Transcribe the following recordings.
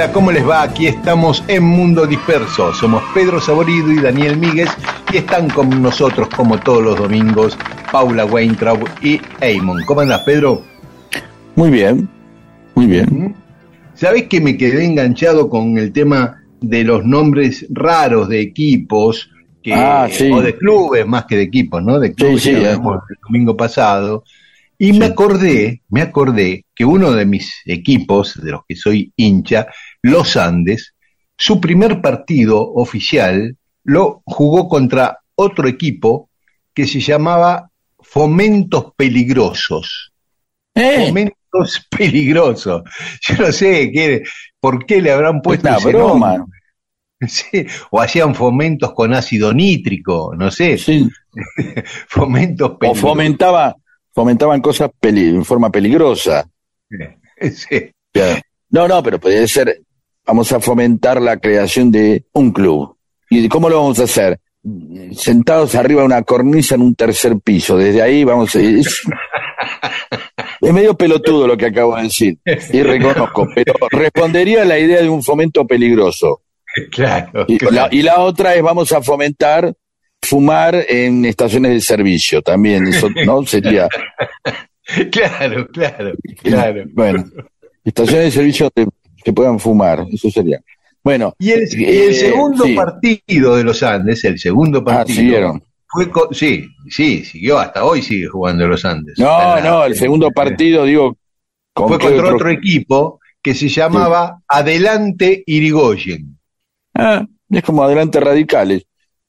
Hola, ¿cómo les va? Aquí estamos en Mundo Disperso. Somos Pedro Saborido y Daniel Míguez y están con nosotros como todos los domingos Paula Weintraub y Eamon. ¿Cómo andás, Pedro? Muy bien, muy bien. ¿Mm? ¿Sabés que me quedé enganchado con el tema de los nombres raros de equipos que, Ah, sí. o de clubes más que de equipos, ¿no? De clubes sí, hablamos el domingo pasado. Y me acordé, me acordé que uno de mis equipos, de los que soy hincha, los Andes, su primer partido oficial lo jugó contra otro equipo que se llamaba Fomentos Peligrosos. Eh, Fomentos Peligrosos. Yo no sé qué, por qué le habrán puesto Una ese broma. nombre. Sí, o hacían fomentos con ácido nítrico, no sé, sí. fomentos O peligrosos. fomentaba, fomentaban cosas peli- en forma peligrosa. Sí. No, no, pero podría ser, vamos a fomentar la creación de un club. ¿Y cómo lo vamos a hacer? Sentados arriba de una cornisa en un tercer piso. Desde ahí vamos a... Es, es medio pelotudo lo que acabo de decir. Y reconozco, pero respondería a la idea de un fomento peligroso. Claro, Y, claro. la, y la otra es vamos a fomentar fumar en estaciones de servicio también. Eso no sería... claro, claro, claro. Bueno, estaciones de servicio que, que puedan fumar, eso sería. Bueno, Y el, Eh, segundo sí. partido de los Andes, el segundo ah, partido, siguieron. fue sí, sí, siguió hasta hoy sigue jugando los Andes. No, la- no, el segundo partido, digo, ¿con fue contra otro- otro equipo que se llamaba Adelante Irigoyen. Ah, es como adelante radicales.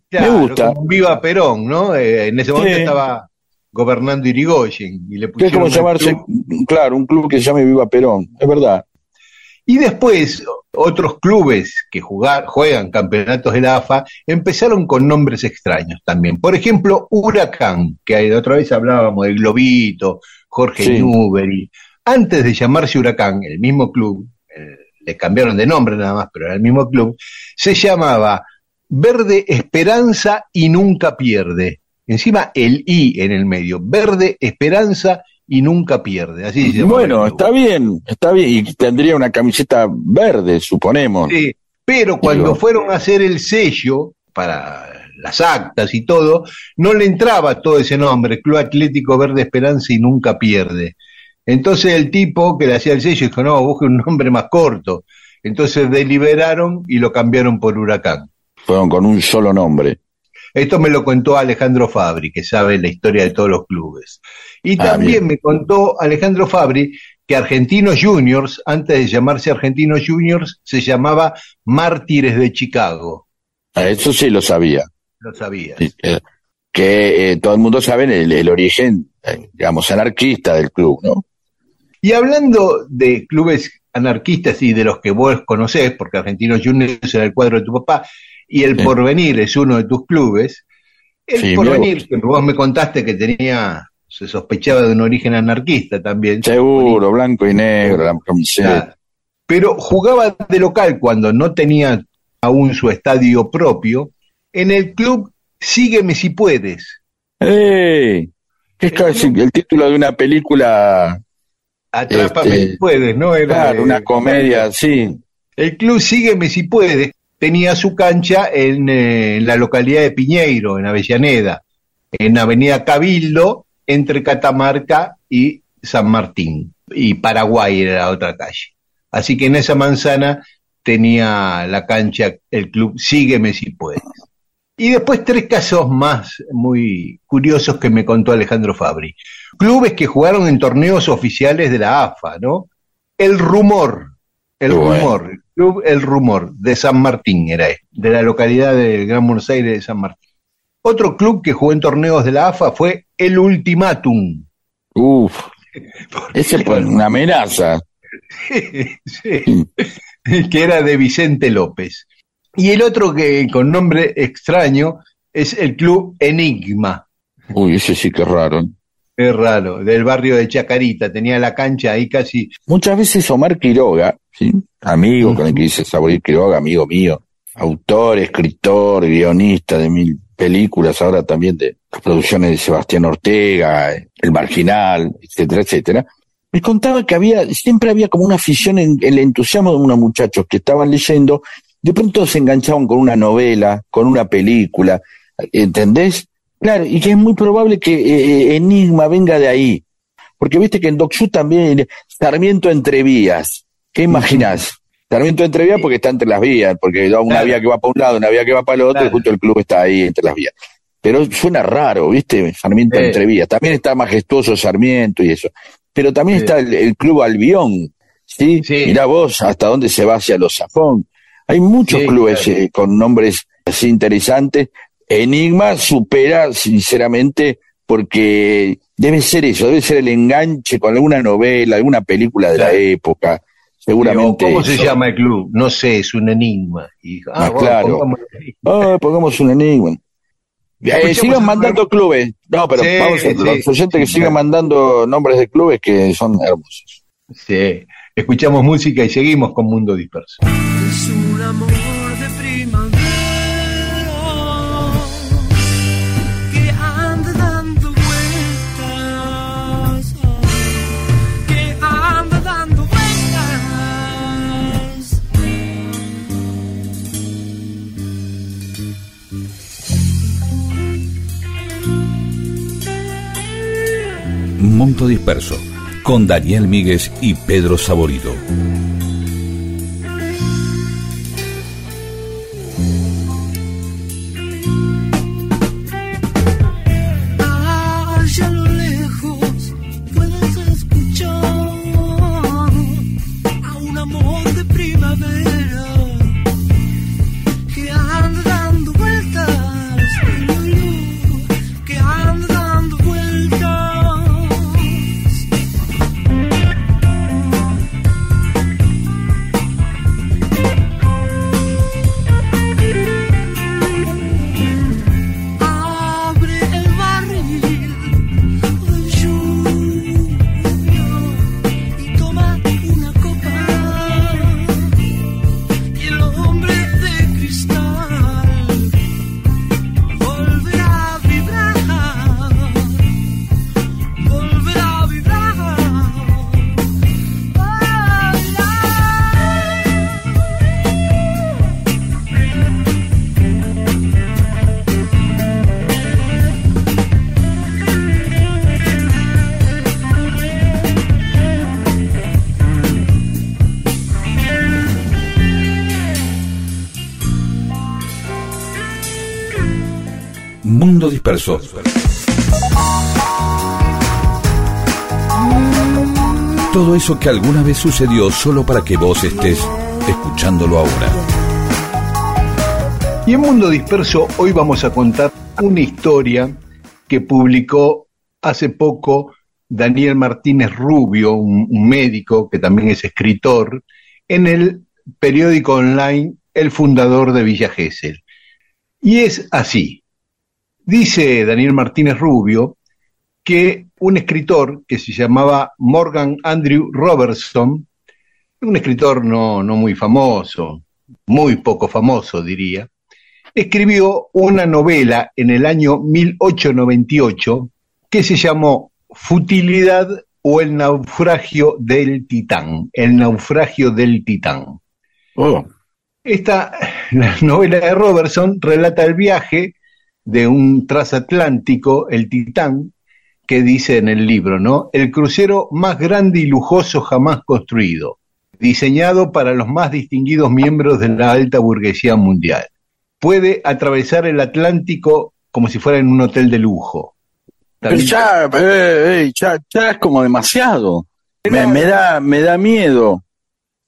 Claro, gusta. como Viva Perón, ¿no? Eh, en ese momento Sí. estaba gobernando Irigoyen y le Que es pusieron como llamarse, club. claro, un club que se llame Viva Perón, es verdad. Y después otros clubes que jugar, juegan campeonatos de la AFA empezaron con nombres extraños también. Por ejemplo, Huracán, que otra vez hablábamos de Globito, Jorge Sí. Newbery. Antes de llamarse Huracán, el mismo club, eh, le cambiaron de nombre nada más, pero era el mismo club, se llamaba Verde Esperanza y Nunca Pierde. Encima el I en el medio, Verde Esperanza y Nunca Pierde. Así se Bueno, está bien, está bien. Y tendría una camiseta verde, suponemos. Sí, pero cuando Digo. fueron a hacer el sello para las actas y todo, no le entraba todo ese nombre, Club Atlético Verde Esperanza y nunca pierde. Entonces el tipo que le hacía el sello dijo, no, busque un nombre más corto. Entonces deliberaron y lo cambiaron por Huracán. Fueron con un solo nombre. Esto me lo contó Alejandro Fabri, que sabe la historia de todos los clubes. Y Ah, también bien. me contó Alejandro Fabri que Argentinos Juniors, antes de llamarse Argentinos Juniors, se llamaba Mártires de Chicago. Ah, Eso sí lo sabía. Lo sabías. Sí, eh, que eh, todo el mundo sabe el, el origen, eh, digamos, anarquista del club, ¿no? Y hablando de clubes anarquistas y de los que vos conocés, porque Argentinos Juniors era el cuadro de tu papá, y el Sí. Porvenir es uno de tus clubes, el Sí, Porvenir, que vos me contaste que tenía, se sospechaba de un origen anarquista también. Seguro, blanco y negro, la camiseta. Pero jugaba de local cuando no tenía aún su estadio propio, en el club Sígueme si puedes. ¡Ey! Es casi el título de una película Atrápame Este, si puedes, ¿no? Era Claro, una comedia, sí. El club Sígueme si puedes tenía su cancha en, eh, en la localidad de Piñeiro, en Avellaneda, en Avenida Cabildo, entre Catamarca y San Martín. Y Paraguay era la otra calle. Así que en esa manzana tenía la cancha el club Sígueme si puedes. Y después tres casos más muy curiosos que me contó Alejandro Fabri. Clubes que jugaron en torneos oficiales de la AFA, ¿no? El Rumor, el. Rumor, Club El Rumor de San Martín era este, de la localidad del Gran Buenos Aires de San Martín. Otro club que jugó en torneos de la AFA fue el Ultimátum. Uf, ese fue una amenaza. Sí, que era de Vicente López. Y el otro que con nombre extraño es el Club Enigma. Uy, ese sí que raro. Es raro, del barrio de Chacarita, tenía la cancha ahí casi. Muchas veces Omar Quiroga, ¿sí? amigo con el que dice Saborir Quiroga, amigo mío, autor, escritor, guionista de mil películas, ahora también de las producciones de Sebastián Ortega, El Marginal, etcétera, etcétera, me contaba que había, siempre había como una afición en el entusiasmo de unos muchachos que estaban leyendo, de pronto se enganchaban con una novela, con una película, ¿entendés? Claro, y que es muy probable que eh, Enigma venga de ahí. Porque viste que en Docsú también Sarmiento entre vías. ¿Qué imaginás? Sarmiento entre vías porque está entre las vías, porque da una Claro. vía que va para un lado, una vía que va para el otro, Claro. y justo el club está ahí entre las vías. Pero suena raro, ¿viste? Sarmiento Sí. entre vías. También está majestuoso Sarmiento y eso. Pero también Sí. está el, el club Albión, ¿sí? Sí. Mirá vos hasta dónde se va hacia los Zafón. Hay muchos Sí, clubes claro. eh, con nombres así interesantes. Enigma supera, sinceramente, porque debe ser eso, debe ser el enganche con alguna novela, alguna película de la época. Seguramente. ¿Cómo se llama el club? No sé, es un enigma. Y, Ah, bueno, claro. pongamos- Ah, pongamos un enigma. Eh, sigan mandando clubes. No, pero Sí, vamos a sí, los oyentes que sí, sigan claro. mandando nombres de clubes que son hermosos. Sí. Escuchamos música y seguimos con Mundo Disperso. Es un amor Disperso, con Daniel Míguez y Pedro Saborido. Disperso. Todo eso que alguna vez sucedió solo para que vos estés escuchándolo ahora. Y en Mundo Disperso hoy vamos a contar una historia que publicó hace poco Daniel Martínez Rubio, un, médico que también es escritor, en el periódico online El Fundador de Villa Gesell. Y es así. Dice Daniel Martínez Rubio que un escritor que se llamaba Morgan Andrew Robertson, un escritor no, no muy famoso, muy poco famoso diría, escribió una novela en el año 1898 que se llamó Futilidad o El naufragio del Titán. El naufragio del Titán. Oh, Esta la novela de Robertson relata el viaje de un transatlántico, el Titán, que dice en el libro, ¿no? El crucero más grande y lujoso jamás construido, diseñado para los más distinguidos miembros de la alta burguesía mundial. Puede atravesar el Atlántico como si fuera en un hotel de lujo. pero ya, eh, eh, ya, ya es como demasiado. Me, me da, me da miedo.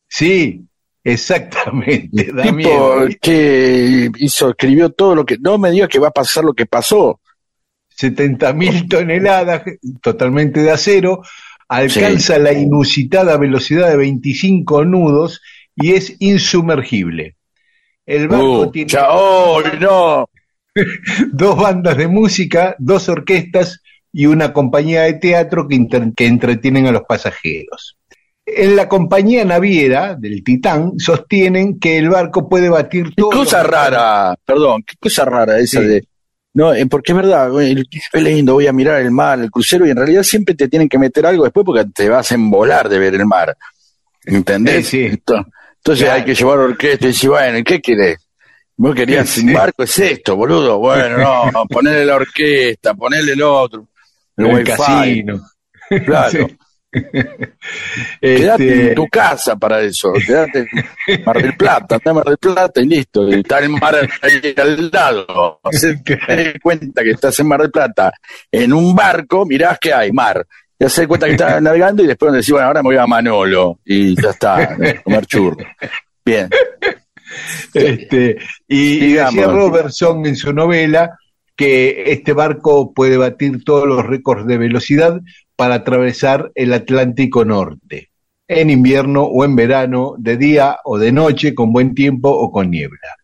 Sí, exactamente. da tipo miedo. que hizo, escribió todo lo que. No me digas que va a pasar lo que pasó. 70 mil toneladas totalmente de acero, alcanza la inusitada velocidad de 25 nudos y es insumergible. El barco Uh, tiene ya, oh, no. dos bandas de música, dos orquestas y una compañía de teatro que entretienen a los pasajeros. En la compañía naviera del Titán sostienen que el barco puede batir Qué todo. cosa rara, perdón, qué cosa rara esa Sí. de. No, eh, porque es verdad, es lindo, voy a mirar el mar, el crucero, y en realidad siempre te tienen que meter algo después porque te vas a embolar de ver el mar. ¿Entendés? Sí, sí. Ento- Entonces Claro. hay que llevar orquesta y decir, bueno, ¿y ¿qué querés? Vos querías Sí. un barco, es esto, boludo. Bueno, no, ponerle la orquesta, ponerle el otro, el, el wifi. casino. Claro. Sí. Quédate Este, en tu casa para eso, quédate en Mar del Plata, anda a Mar del Plata y listo, y está el mar ahí al lado. Te cuenta que estás en Mar del Plata, en un barco, mirás que hay mar. Te das cuenta que estás navegando y después decís, bueno, ahora me voy a Manolo y ya está, a comer churro. Bien. Este, y, y decía. Robertson en su novela que este barco puede batir todos los récords de velocidad para atravesar el Atlántico Norte, en invierno o en verano, de día o de noche, con buen tiempo o con niebla.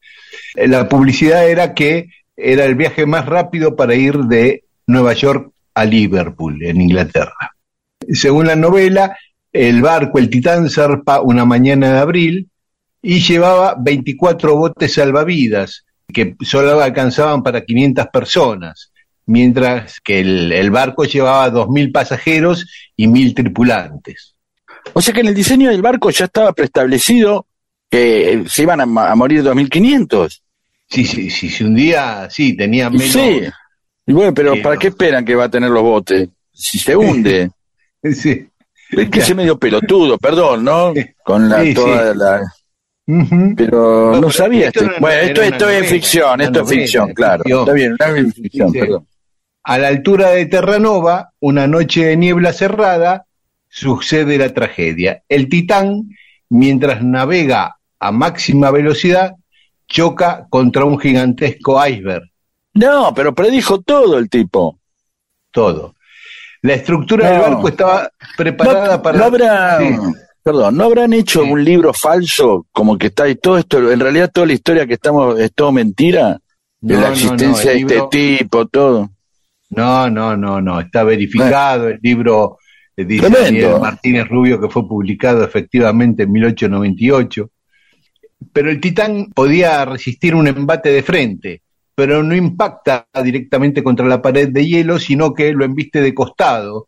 Eh, La publicidad era que era el viaje más rápido para ir de Nueva York a Liverpool, en Inglaterra. Según la novela, el barco, el Titán, zarpa una mañana de abril y llevaba 24 botes salvavidas que solo alcanzaban para 500 personas, mientras que el, el barco llevaba 2.000 pasajeros y 1.000 tripulantes. O sea que en el diseño del barco ya estaba preestablecido que se iban a, a morir 2.500. Sí, sí, sí, si un día, sí, tenía menos... Sí. Y bueno, pero ¿para qué esperan que va a tener los botes? Si se hunde. Sí. Es que ese medio pelotudo, perdón, ¿no? Con la, Sí, toda sí. la... Pero No, no, pero sabía. esto este- Bueno, esto, esto es ficción, esto es ficción, claro. ficción. Está bien, una ficción, Sí. perdón. A la altura de Terranova, una noche de niebla cerrada, sucede la tragedia. El Titán, mientras navega a máxima velocidad, choca contra un gigantesco iceberg. No, pero predijo todo el tipo. Todo. La estructura del barco estaba preparada no, para. no habrá, Sí. perdón, no habrán hecho Sí. un libro falso como que está y todo esto, en realidad toda la historia que estamos es todo mentira, de la existencia de este libro- tipo, todo. No, no, no, no. Está verificado. El libro eh, dice. Daniel Martínez Rubio que fue publicado efectivamente en 1898. Pero el Titán podía resistir un embate de frente, pero no impacta directamente contra la pared de hielo, sino que lo embiste de costado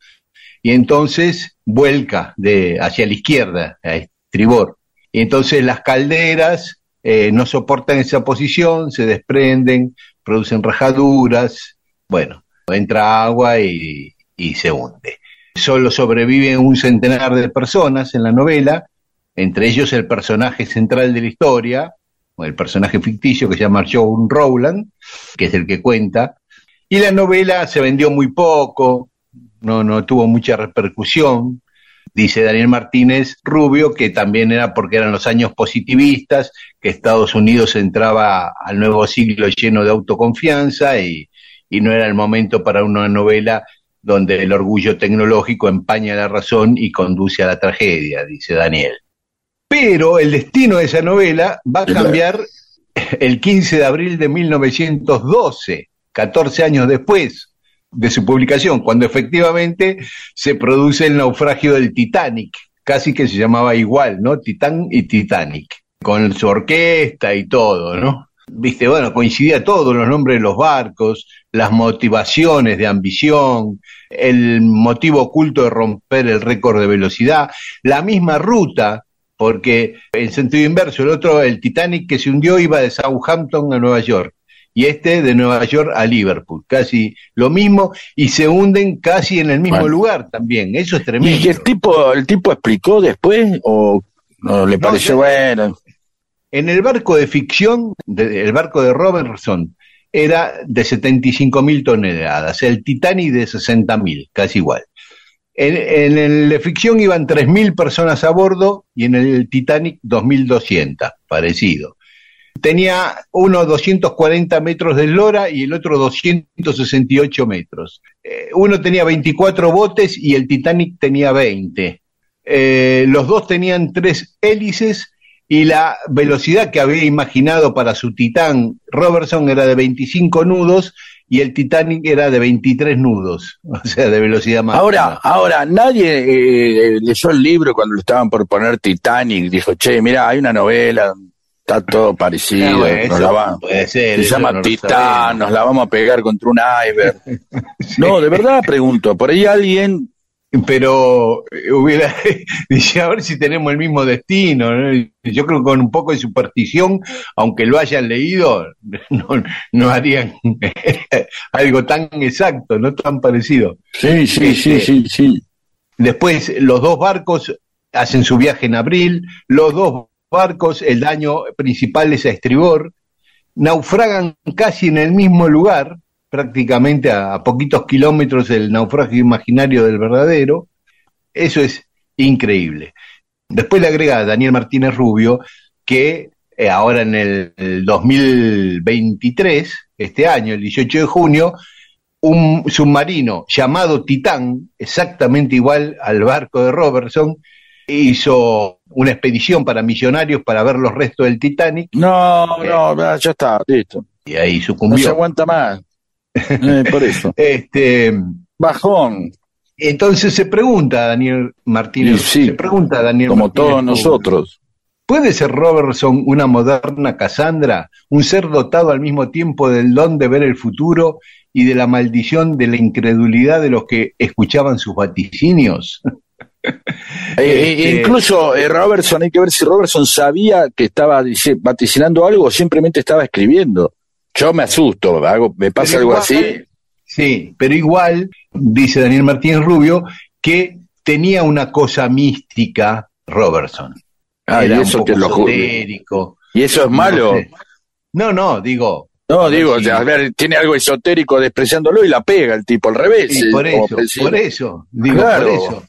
y entonces vuelca de, hacia la izquierda, a estribor. Y entonces las calderas eh, no soportan esa posición, se desprenden, producen rajaduras, bueno, entra agua y, se hunde. Solo sobreviven un centenar de personas en la novela, entre ellos el personaje central de la historia, el personaje ficticio que se llama John Rowland, que es el que cuenta, y la novela se vendió muy poco, no, no tuvo mucha repercusión, dice Daniel Martínez Rubio, que también era porque eran los años positivistas, que Estados Unidos entraba al nuevo siglo lleno de autoconfianza y, y no era el momento para una novela donde el orgullo tecnológico empaña la razón y conduce a la tragedia, dice Daniel. Pero el destino de esa novela va a cambiar el 15 de abril de 1912, 14 años después de su publicación, cuando efectivamente se produce el naufragio del Titanic, casi que se llamaba igual, ¿no? Titán y Titanic, con su orquesta y todo, ¿no? Viste, bueno, coincidía todo, los nombres de los barcos, las motivaciones de ambición, el motivo oculto de romper el récord de velocidad, la misma ruta, porque en sentido inverso, el otro, el Titanic que se hundió iba de Southampton a Nueva York y este de Nueva York a Liverpool, casi lo mismo, y se hunden casi en el mismo Bueno. lugar también, eso es tremendo. ¿Y el tipo, el tipo explicó después o no le No, pareció bueno? En el barco de ficción, el barco de Robertson, era de 75 mil toneladas, el Titanic de 60 mil, casi igual. En, en el de ficción iban 3.000 personas a bordo y en el Titanic 2.200, parecido. Tenía uno 240 metros de eslora y el otro 268 metros. Eh, uno tenía 24 botes y el Titanic tenía 20. Eh, los dos tenían tres hélices y la velocidad que había imaginado para su Titán Robertson era de 25 nudos y el Titanic era de 23 nudos, o sea, de velocidad máxima. Ahora, ahora, nadie eh, leyó el libro cuando lo estaban por poner Titanic, dijo, che, mira, hay una novela, está todo parecido, Ah, bueno, nos la va- puede ser, se llama no Titán, nos la vamos a pegar contra un iceberg. No, de verdad pregunto, por ahí alguien, pero eh, hubiera dice a ver si tenemos el mismo destino ¿no? Yo creo que con un poco de superstición aunque lo hayan leído no, no harían algo tan exacto no tan parecido sí, sí, sí, Este, sí, sí. después los dos barcos hacen su viaje en abril los dos barcos el daño principal es a estribor naufragan casi en el mismo lugar prácticamente a, a poquitos kilómetros del naufragio imaginario del verdadero. Eso es increíble. Después le agrega Daniel Martínez Rubio que eh, ahora en el, el 2023, este año, el 18 de junio, un submarino llamado Titán, exactamente igual al barco de Robertson, hizo una expedición para millonarios para ver los restos del Titanic No, no, ya está, listo. y ahí No se aguanta más. Eh, por eso. Este, Bajón, entonces se pregunta Daniel Martínez, sí, se pregunta Daniel como Martínez todos nosotros. ¿Puede ser Robertson una moderna Cassandra, un ser dotado al mismo tiempo del don de ver el futuro y de la maldición de la incredulidad de los que escuchaban sus vaticinios? Eh, eh, Este- incluso eh, Robertson, hay que ver si Robertson sabía que estaba dice, vaticinando algo o simplemente estaba escribiendo. Yo me asusto, hago, me pasa Pero algo igual- así. Sí, pero igual, dice Daniel Martínez Rubio, que tenía una cosa mística Robertson. Ah, y Era eso un poco lo ju- esotérico. Y eso es malo. No, sé. no, no, digo, No, digo, a ver, tiene algo esotérico despreciándolo y la pega el tipo al revés. Sí, eh, por eso, por eso, digo, Claro. por eso.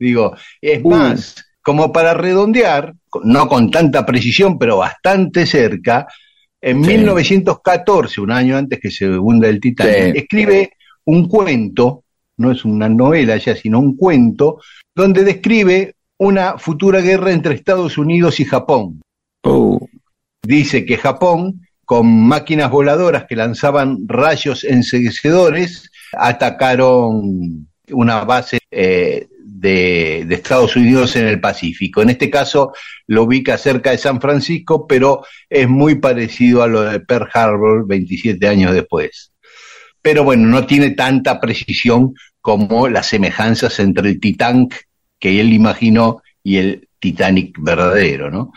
Digo, es Uh. más, como para redondear, no con tanta precisión, pero bastante cerca, en Sí. 1914, un año antes que se hunda el Titanic, Sí. escribe un cuento, no es una novela ya, sino un cuento, donde describe una futura guerra entre Estados Unidos y Japón. uh, Dice que Japón, con máquinas voladoras que lanzaban rayos enseguecedores, atacaron una base eh, de, de Estados Unidos en el Pacífico. En este caso lo ubica cerca de San Francisco, pero es muy parecido a lo de Pearl Harbor 27 años después. Pero bueno, no tiene tanta precisión como las semejanzas entre el Titanic que él imaginó y el Titanic verdadero, ¿no?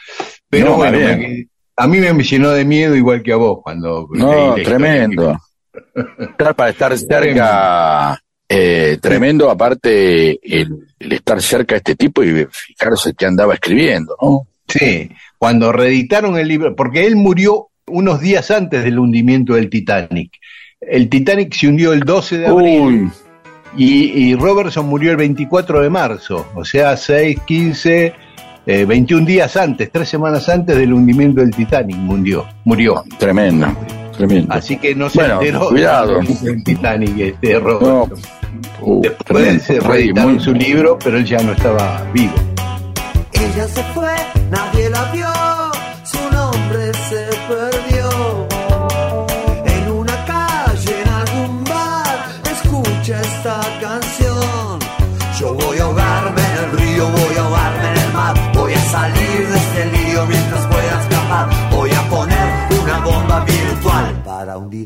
Pero No, bueno, me- a mí me llenó de miedo igual que a vos cuando no, tremendo. Para estar cerca, eh, tremendo, aparte el, el estar cerca de este tipo y fijarse que andaba escribiendo, ¿no? Sí, cuando reeditaron el libro, porque él murió unos días antes del hundimiento del Titanic. El Titanic se hundió el 12 de abril y Robertson murió el 24 de marzo, o sea, 6, 15, eh, 21 días antes, tres semanas antes del hundimiento del Titanic, murió. murió. tremendo, tremendo. Así que no se Bueno, enteró cuidado. Titanic este No, Robertson. uh, Después tremendo. se Muy- reeditaron su libro, pero él ya no estaba vivo. Ella se fue, nadie la vio, su nombre se perdió.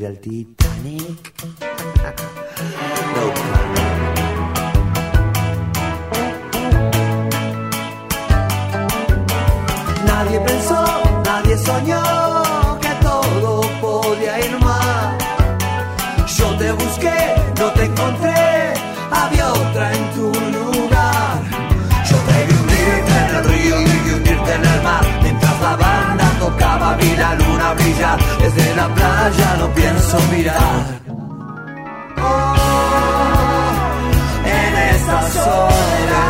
El Titanic. No. Nadie pensó, nadie soñó que todo podía ir mal. Yo te busqué, no te encontré, Desde la playa no pienso mirar. Oh, en esta soledad.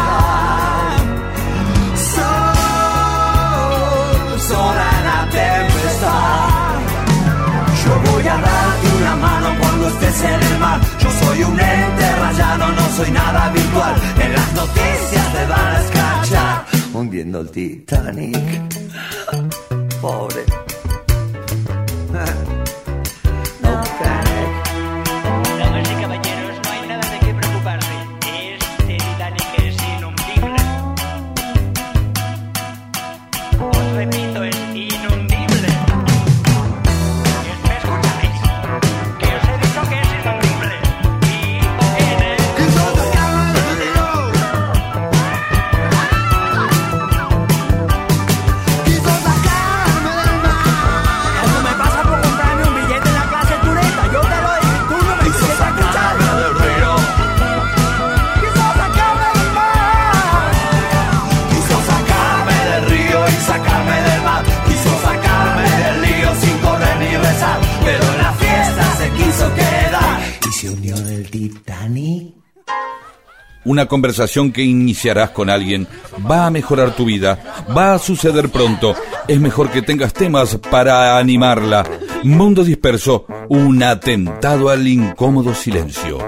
Sol, en la tempestad. Yo voy a darte una mano cuando estés en el mar. Yo soy un ente rayado, no soy nada virtual. En las noticias te van a escrachar. Hundiendo el Titanic. Pobre. Una conversación que iniciarás con alguien va a mejorar tu vida, va a suceder pronto. Es mejor que tengas temas para animarla. Mundo disperso, un atentado al incómodo silencio.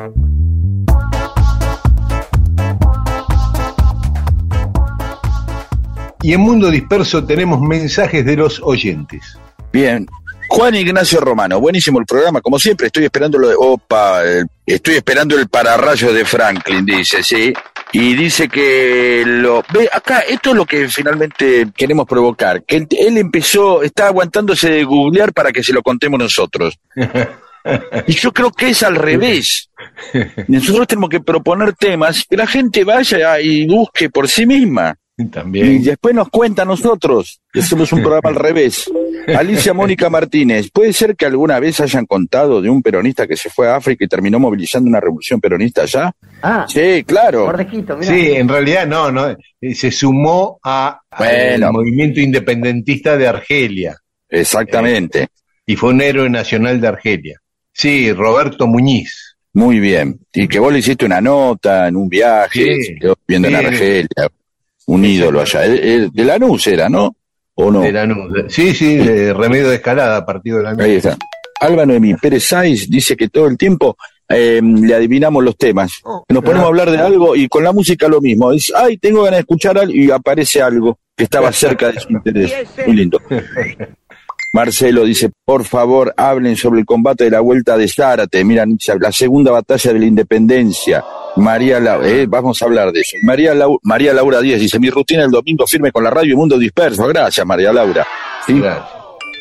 Y en Mundo Disperso tenemos mensajes de los oyentes. Bien. Juan Ignacio Romano, buenísimo el programa, como siempre, estoy esperando lo de, opa, el- estoy esperando el pararrayo de Franklin, dice, sí, y dice que lo, ve, acá, esto es lo que finalmente queremos provocar, que él, él empezó, está aguantándose de googlear para que se lo contemos nosotros. Y yo creo que es al revés. Nosotros tenemos que proponer temas que la gente vaya y busque por sí misma. Y También. después nos cuenta a nosotros. que Hacemos un programa al revés. Alicia Mónica Martínez, ¿puede ser que alguna vez hayan contado de un peronista que se fue a África y terminó movilizando una revolución peronista allá? Ah, Sí, claro. Sí, en realidad no, no. eh, Se sumó a, Bueno. al movimiento independentista de Argelia Exactamente. y fue un héroe nacional de Argelia. Sí, Roberto Muñiz. Muy bien. Y que vos le hiciste una nota en un viaje, Sí. viendo en. Argelia. Un ídolo allá. Eh, eh, De Lanús era, ¿no? ¿O no? De Lanús. Sí, sí, de Remedio de Escalada, partido de Lanús. Ahí está. Alba Noemí Pérez Sáiz dice que todo el tiempo eh, le adivinamos los temas. Nos ponemos a hablar de algo y con la música lo mismo. Dice, ay, tengo ganas de escuchar algo y aparece algo que estaba cerca de su interés. Muy lindo. Marcelo dice, por favor, hablen sobre el combate de la vuelta de Zárate. Mira, la segunda batalla de la independencia. María Laura, eh, vamos a hablar de eso. María, Lau- María Laura Díaz dice, mi rutina el domingo firme con la radio y Mundo Disperso. Gracias, María Laura. ¿Sí? Gracias.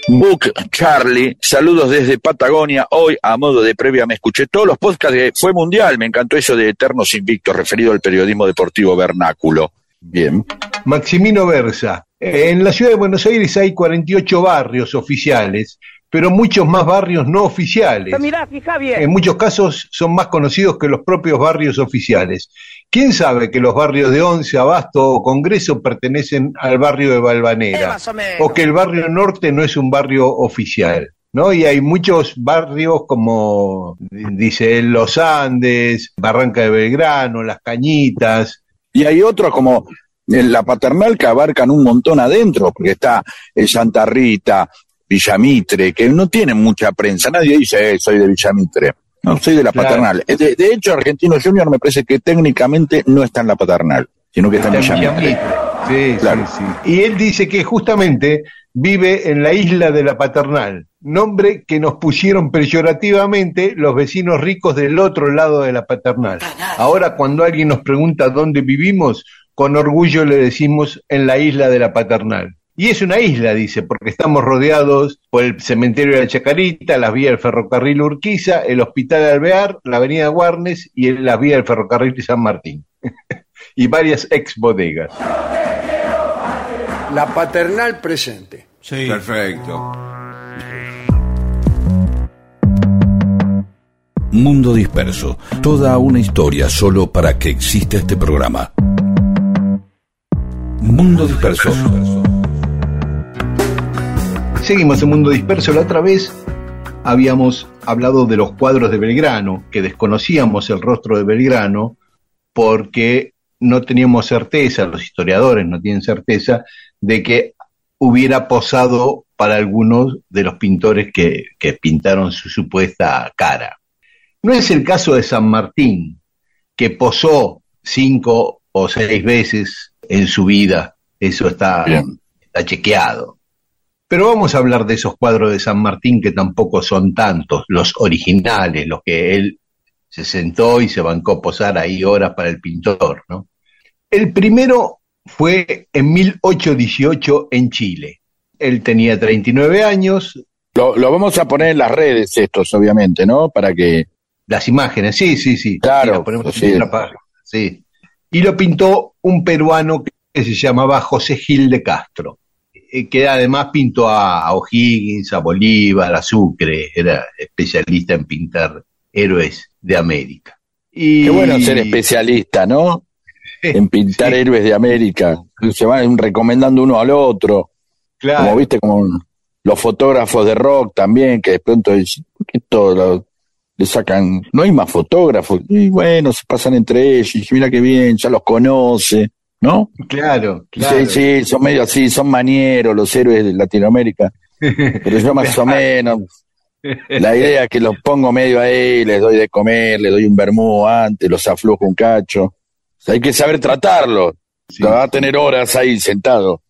Book Charlie, saludos desde Patagonia. Hoy, a modo de previa, me escuché todos los podcasts de Fue Mundial. Me encantó eso de Eternos Invictos, referido al periodismo deportivo vernáculo. Bien. Maximino Versa. En la ciudad de Buenos Aires hay 48 barrios oficiales, pero muchos más barrios no oficiales. Mirá, fija bien. En muchos casos son más conocidos que los propios barrios oficiales. ¿Quién sabe que los barrios de Once, Abasto o Congreso pertenecen al barrio de Eh, Valvanera? más o menos. O que el barrio norte no es un barrio oficial. ¿No? Y hay muchos barrios como, dice él, Los Andes, Barranca de Belgrano, Las Cañitas, Y hay otros como en la paternal que abarcan un montón adentro, porque está el Santa Rita, Villamitre, que no tienen mucha prensa. Nadie dice, eh, soy de Villamitre. No, soy de la Claro. paternal. Eh, De, de hecho, Argentino Junior me parece que técnicamente no está en la paternal, sino que está en Está en Villamitre. Villamitre. Sí, Claro. sí, sí. Y él dice que justamente vive en la isla de la Paternal, nombre que nos pusieron peyorativamente los vecinos ricos del otro lado de la Paternal. Ahora cuando alguien nos pregunta dónde vivimos, con orgullo le decimos en la isla de la Paternal. Y es una isla, dice, porque estamos rodeados por el cementerio de la Chacarita, las vías del ferrocarril Urquiza, el hospital de Alvear, la avenida Guarnes y las vías del ferrocarril de San Martín. y varias ex bodegas. La paternal presente. Sí. Perfecto. Mundo Disperso. Toda una historia solo para que exista este programa. Mundo Disperso. Seguimos en Mundo Disperso. La otra vez habíamos hablado de los cuadros de Belgrano, que desconocíamos el rostro de Belgrano porque no teníamos certeza, los historiadores no tienen certeza, de que hubiera posado para algunos de los pintores que, que pintaron su supuesta cara. No es el caso de San Martín, que posó cinco o seis veces en su vida, eso está, chequeado. Pero vamos a hablar de esos cuadros de San Martín que tampoco son tantos, los originales, los que él se sentó y se bancó posar ahí horas para el pintor, ¿no? El primero fue en 1818 en Chile. Él tenía 39 años, Lo, lo vamos a poner en las redes estos, obviamente, ¿no? Para que... las imágenes, sí, sí, sí. Claro, Sí, lo ponemos sí. en la página, sí. Y lo pintó un peruano que se llamaba José Gil de Castro, eh, que además pintó a, O'Higgins, a Bolívar, a Sucre, era especialista en pintar héroes de América. Y, Qué bueno ser especialista, ¿no? En pintar Sí, héroes de América. Se van recomendando uno al otro. claro. Como viste, como los fotógrafos de rock también, que de pronto dicen, ¿por qué todo lo- le sacan? No hay más fotógrafos. Y bueno, se pasan entre ellos. Y mira qué bien, ya los conoce, ¿no? Claro, claro. Sí, sí, son medio así, son manieros los héroes de Latinoamérica. Pero yo más o menos, la idea es que los pongo medio ahí, les doy de comer, les doy un vermú antes, los aflojo un cacho. O sea, hay que saber tratarlo. Sí. Va a tener horas ahí sentado.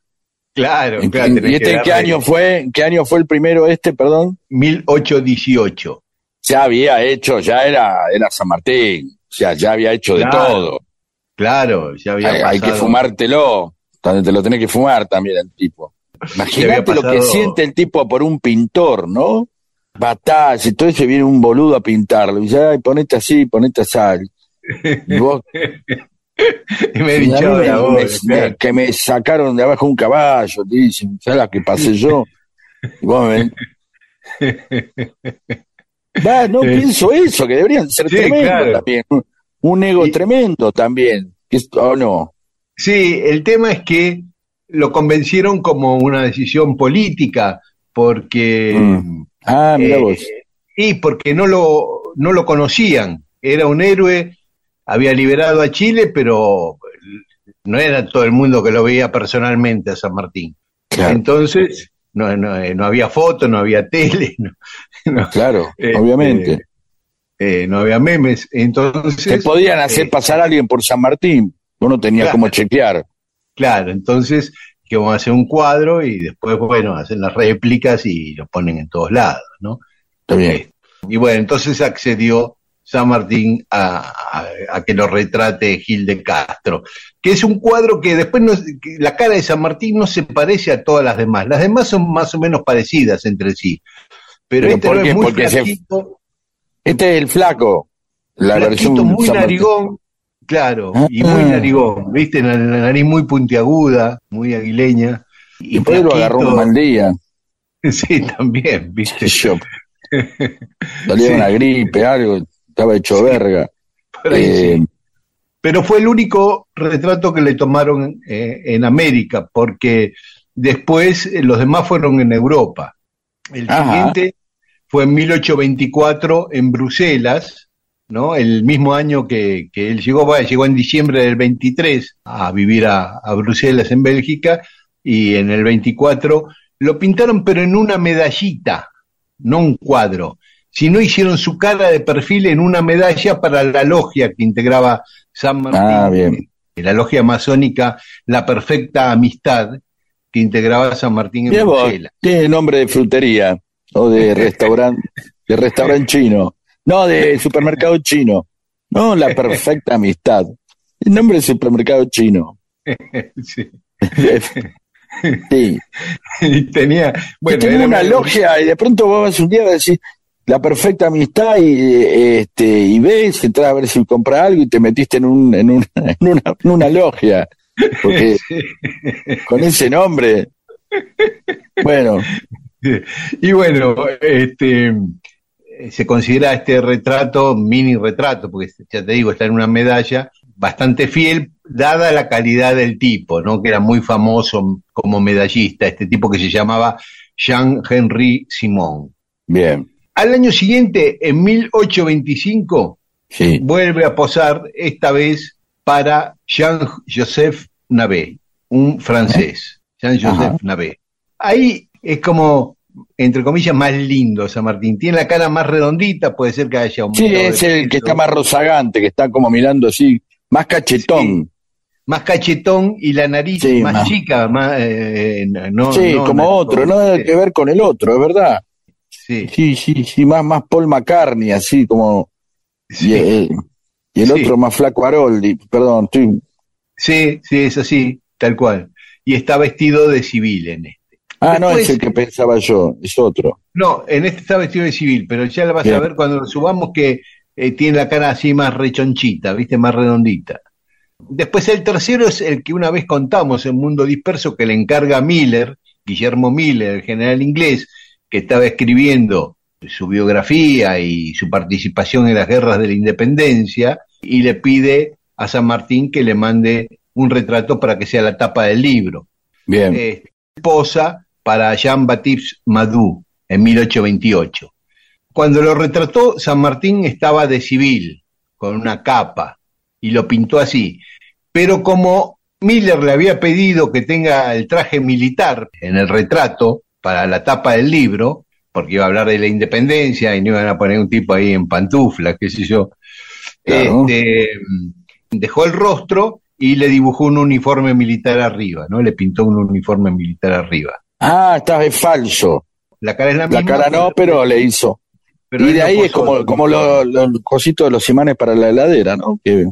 Claro, ¿En- claro. ¿Y este en qué año fue? ¿En qué año fue el primero este, perdón? 1818. Ya había hecho, ya era, era San Martín. O sea, ya había hecho de todo. Claro, ya había Hay, hay que fumártelo. También Te lo tenés que fumar también el tipo. Imagínate lo que siente el tipo por un pintor, ¿no? Batalla y todo eso y viene un boludo a pintarlo. Y dice, ay, ponete así, ponete así. Y vos, Y me he y me- la voz, me- claro. que me sacaron de abajo un caballo, te dicen, ¿sabes la que pasé yo? Y vos me- Va, no pienso eso, que deberían ser Sí, tremendos claro. también. Un ego Y- tremendo también. ¿O no? Sí, el tema es que lo convencieron como una decisión política, porque Mm. Ah, mira eh, vos. y porque no lo no lo conocían. Era un héroe, había liberado a Chile, pero no era todo el mundo que lo veía personalmente a San Martín. Claro, Entonces no, no, eh, no había fotos, no había tele, no, no, claro, este, obviamente. eh, no había memes. Entonces Te podían hacer eh, pasar a alguien por San Martín. Uno tenía Claro. como chequear. Claro, entonces que vamos a hacer un cuadro y después, bueno, hacen las réplicas y lo ponen en todos lados, ¿no? Está bien. Y bueno, entonces accedió San Martín a, a- a que lo retrate Gil de Castro, que es un cuadro que después no, que la cara de San Martín no se parece a todas las demás. Las demás son más o menos parecidas entre sí. Pero, ¿Pero este por no qué? es muy Porque se- flaquito, Este es el flaco. La flaquito, versión muy San Martín. narigón, claro, y Ah. muy narigón, ¿viste? La, la nariz muy puntiaguda, muy aguileña. Y después lo agarró un flaquito. mal día. Sí, también, ¿viste? Yo. Salía Sí. una gripe, algo. Estaba hecho verga. Eh, sí. Pero fue el único retrato que le tomaron eh, en América, porque después eh, los demás fueron en Europa. El Ajá. siguiente fue en 1824 en Bruselas, ¿no? El mismo año que, que él llegó, bueno, llegó en diciembre del 23 a vivir a, a Bruselas, en Bélgica, y en el 24 lo pintaron, pero en una medallita, no un cuadro, sino hicieron su cara de perfil en una medalla para la logia que integraba San Martín, Ah, bien. la logia masónica La Perfecta Amistad, que integraba San Martín en Bruselas. tiene nombre de frutería o de restaurante, de restaurante chino. No, de supermercado chino. No, la perfecta amistad. El nombre de supermercado chino. Sí. Sí. y tenía, bueno, tenía una logia y de pronto vos vas un día a decir la perfecta amistad y eh, este y ves, entras a ver si compras algo y te metiste en un en una, en una, en una logia. Porque con ese nombre. Bueno, Y bueno, este se considera este retrato, mini retrato, porque ya te digo, está en una medalla, bastante fiel, dada la calidad del tipo, ¿no? Que era muy famoso como medallista, este tipo que se llamaba Jean-Henri Simon. bien. Al año siguiente, en 1825, Sí. vuelve a posar, esta vez para Jean-Joseph Navet, un francés, Jean-Joseph. Navet. Ahí es como, entre comillas, más lindo San Martín. Tiene la cara más redondita, puede ser que haya un Sí, es el que está más rozagante, que está como mirando así, más cachetón. más cachetón y la nariz Sí, más, más- chica, más, eh, no, sí, no, como no, otro, nada que ver con el otro, es verdad. Sí, Sí, sí, sí, más, más Paul McCartney, así como. sí. Y, eh, y el Sí. otro más flaco Haroldi, perdón, estoy. sí, sí, es así, tal cual. Y está vestido de civil en este. Ah, no Después- es el que pensaba yo, es otro. No, en este está vestido de civil, pero ya lo vas Bien. a ver cuando lo subamos que eh, tiene la cara así más rechonchita, ¿viste? Más redondita. Después el tercero es el que una vez contamos en Mundo Disperso que le encarga Miller, Guillermo Miller, el general inglés, que estaba escribiendo su biografía y su participación en las guerras de la independencia, y le pide a San Martín que le mande un retrato para que sea la tapa del libro Bien. eh, esposa para Jean-Baptiste Madou en 1828. Cuando lo retrató, San Martín estaba de civil, con una capa, y lo pintó así. Pero como Miller le había pedido que tenga el traje militar en el retrato para la tapa del libro, porque iba a hablar de la independencia y no iban a poner un tipo ahí en pantuflas, qué sé yo, Claro. este, dejó el rostro y le dibujó un uniforme militar arriba, ¿no? Le pintó un uniforme militar arriba. Ah, está es falso. La cara es la La misma. cara no, pero le hizo. pero y de lo ahí es como, como los los cositos de los imanes para la heladera, ¿no? Que,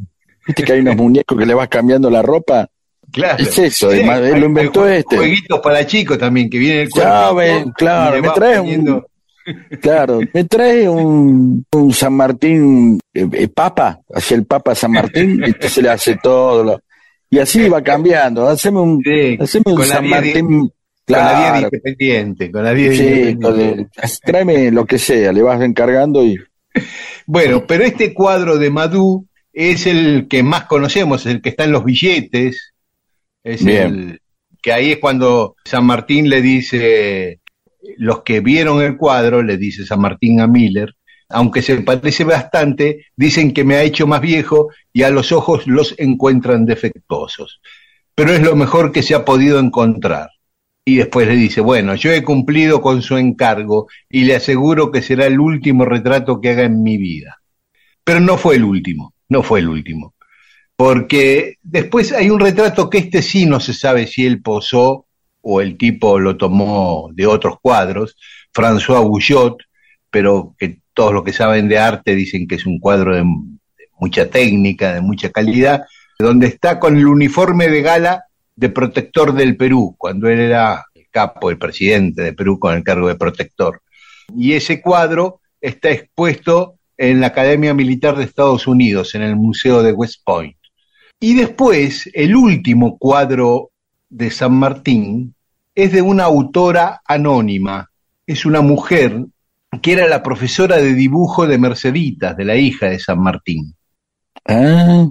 Viste que hay unos muñecos que le vas cambiando la ropa. Claro. Es eso, Sí, hay- lo inventó hay este. Jueguitos para chicos también, que viene el ven, claro, me va traes poniendo- un, claro, me trae un, un San Martín eh, eh, Papa, hacia el Papa San Martín, y entonces le hace todo. lo- y así va cambiando. Haceme un, Sí, haceme un San 10 de- Martín. Con la 10 de Claro, independiente, con la 10 de sí, independiente. con el- tráeme lo que sea, le vas encargando y. Bueno, pero este cuadro de Madú es el que más conocemos, el que está en los billetes. Es el que ahí es cuando San Martín le dice, los que vieron el cuadro, le dice San Martín a Miller, aunque se parece bastante, dicen que me ha hecho más viejo y a los ojos los encuentran defectuosos. Pero es lo mejor que se ha podido encontrar. Y después le dice, bueno, yo he cumplido con su encargo y le aseguro que será el último retrato que haga en mi vida. Pero no fue el último, no fue el último. Porque después hay un retrato que este sí no se sabe si él posó o el tipo lo tomó de otros cuadros, François Bouillot, pero que todos los que saben de arte dicen que es un cuadro de, de mucha técnica, de mucha calidad, donde está con el uniforme de gala de protector del Perú, cuando él era el capo, el presidente de Perú con el cargo de protector. Y ese cuadro está expuesto en la Academia Militar de Estados Unidos, en el Museo de West Point. Y después, el último cuadro de San Martín es de una autora anónima, es una mujer que era la profesora de dibujo de Merceditas, de la hija de San Martín Ah,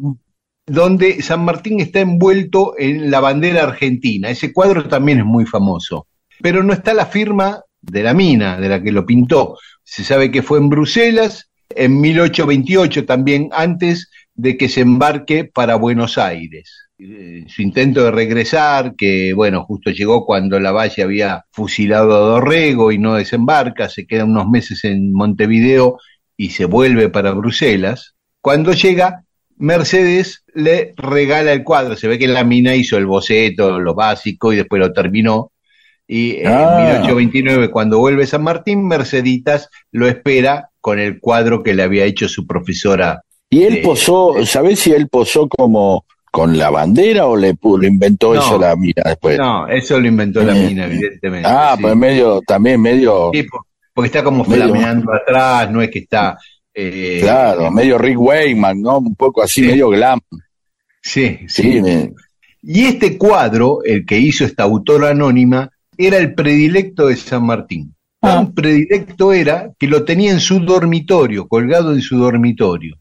donde San Martín está envuelto en la bandera argentina. Ese cuadro también es muy famoso, pero no está la firma de la mina, de la que lo pintó. Se sabe que fue en Bruselas en 1828, también antes de que se embarque para Buenos Aires. Eh, Su intento de regresar, que bueno, justo llegó cuando la Valle había fusilado a Dorrego y no desembarca, se queda unos meses en Montevideo y se vuelve para Bruselas. Cuando llega, Mercedes le regala el cuadro. Se ve que la mina hizo el boceto, lo básico, y después lo terminó. Y en Ah. 1829, cuando vuelve San Martín, Merceditas lo espera con el cuadro que le había hecho su profesora. Y él posó, ¿sabés si él posó como, con la bandera o le lo inventó No. eso la mina después? No, eso lo inventó la Eh, mina, evidentemente. ah, sí. pues medio, también medio, Sí, porque está como Medio- flameando atrás, no es que está... eh, claro, medio Rick Wayman, ¿no? Un poco así, Sí. medio glam. Sí, sí. Sí, me- Y este cuadro, el que hizo esta autora anónima, era el predilecto de San Martín. Ah. Tan predilecto era que lo tenía en su dormitorio, colgado en su dormitorio.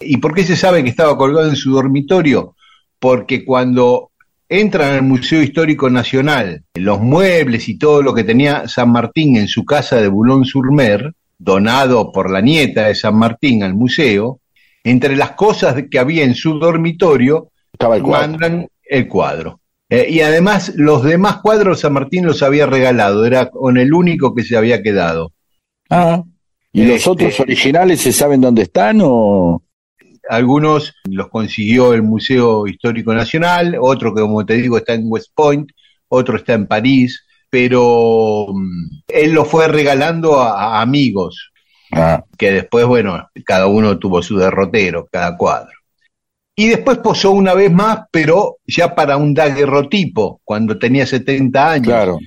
¿Y por qué se sabe que estaba colgado en su dormitorio? Porque cuando entran al Museo Histórico Nacional, los muebles y todo lo que tenía San Martín en su casa de Boulogne-sur-Mer, donado por la nieta de San Martín al museo, entre las cosas que había en su dormitorio, estaba el cuadro. mandan el cuadro. Eh, y además los demás cuadros San Martín los había regalado, era con el único que se había quedado. Ah, ¿y los Este- otros originales se saben dónde están o...? Algunos los consiguió el Museo Histórico Nacional, otro que como te digo está en West Point, otro está en París, pero mm, él lo fue regalando a, a amigos, Ah, que después, bueno, cada uno tuvo su derrotero, cada cuadro. Y después posó una vez más, pero ya para un daguerrotipo, cuando tenía 70 años. claro.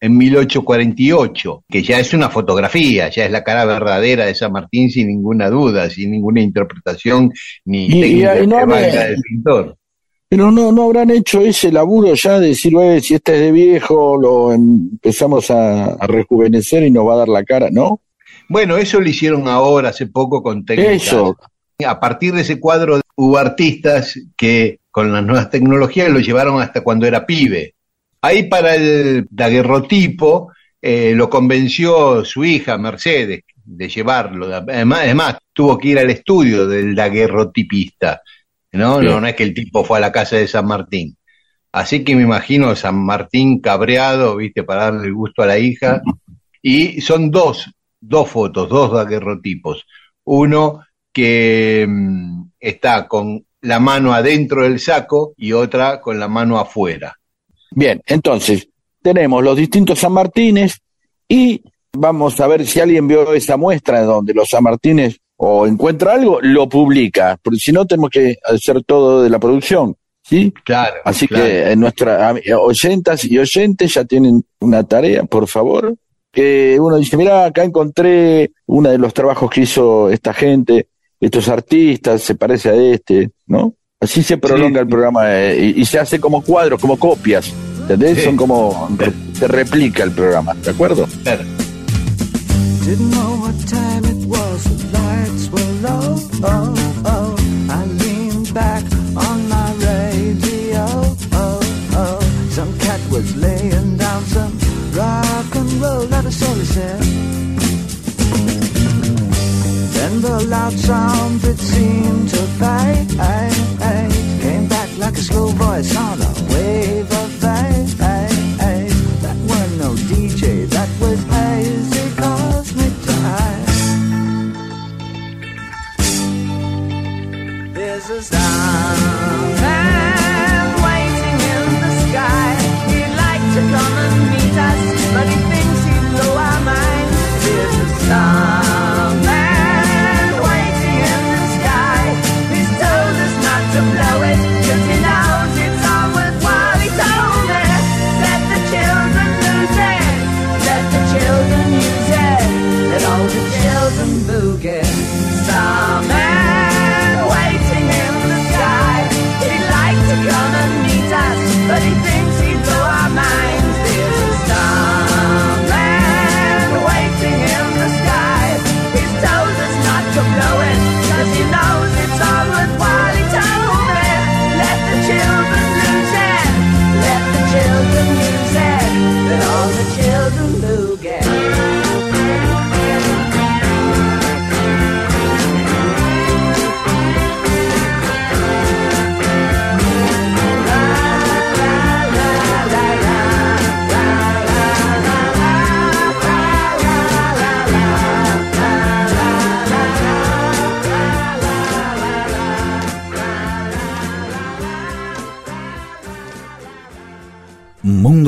En 1848, que ya es una fotografía, ya es la cara verdadera de San Martín sin ninguna duda, sin ninguna interpretación ni Y- y técnica no valga del pintor. Pero no, no habrán hecho ese laburo ya de decir, "Oye, si este es de viejo, lo empezamos a, a rejuvenecer y nos va a dar la cara, ¿no? Bueno, eso lo hicieron ahora, hace poco, con técnicas. Eso, A partir de ese cuadro hubo artistas que con las nuevas tecnologías lo llevaron hasta cuando era pibe. Ahí para el daguerrotipo eh, lo convenció su hija Mercedes de llevarlo. Además, además, tuvo que ir al estudio del daguerrotipista. ¿no? No, no es que el tipo fue a la casa de San Martín. Así que me imagino San Martín cabreado, viste, para darle el gusto a la hija. Y son dos, dos fotos, dos daguerrotipos. Uno que mm, está con la mano adentro del saco y otra con la mano afuera. Bien, entonces, tenemos los distintos San Martínez y vamos a ver si alguien vio esa muestra donde los San Martínez o encuentra algo, lo publica, porque si no tenemos que hacer todo de la producción, ¿sí? Claro. Así claro. que en nuestra am- oyentas y oyentes ya tienen una tarea, por favor, que uno dice, mira, acá encontré uno de los trabajos que hizo esta gente, estos artistas, se parece a este, ¿no? Así se prolonga Sí. el programa eh, y, y se hace como cuadros, como copias, ¿entendés? Sí. Son como, se replica el programa, ¿de acuerdo? Claro. The lights were low. Oh, oh. I leaned back on my radio. Oh, oh. Some cat was laying down some rock and roll that a soul said. Then the loud sound it seemed to fade. Slow voice on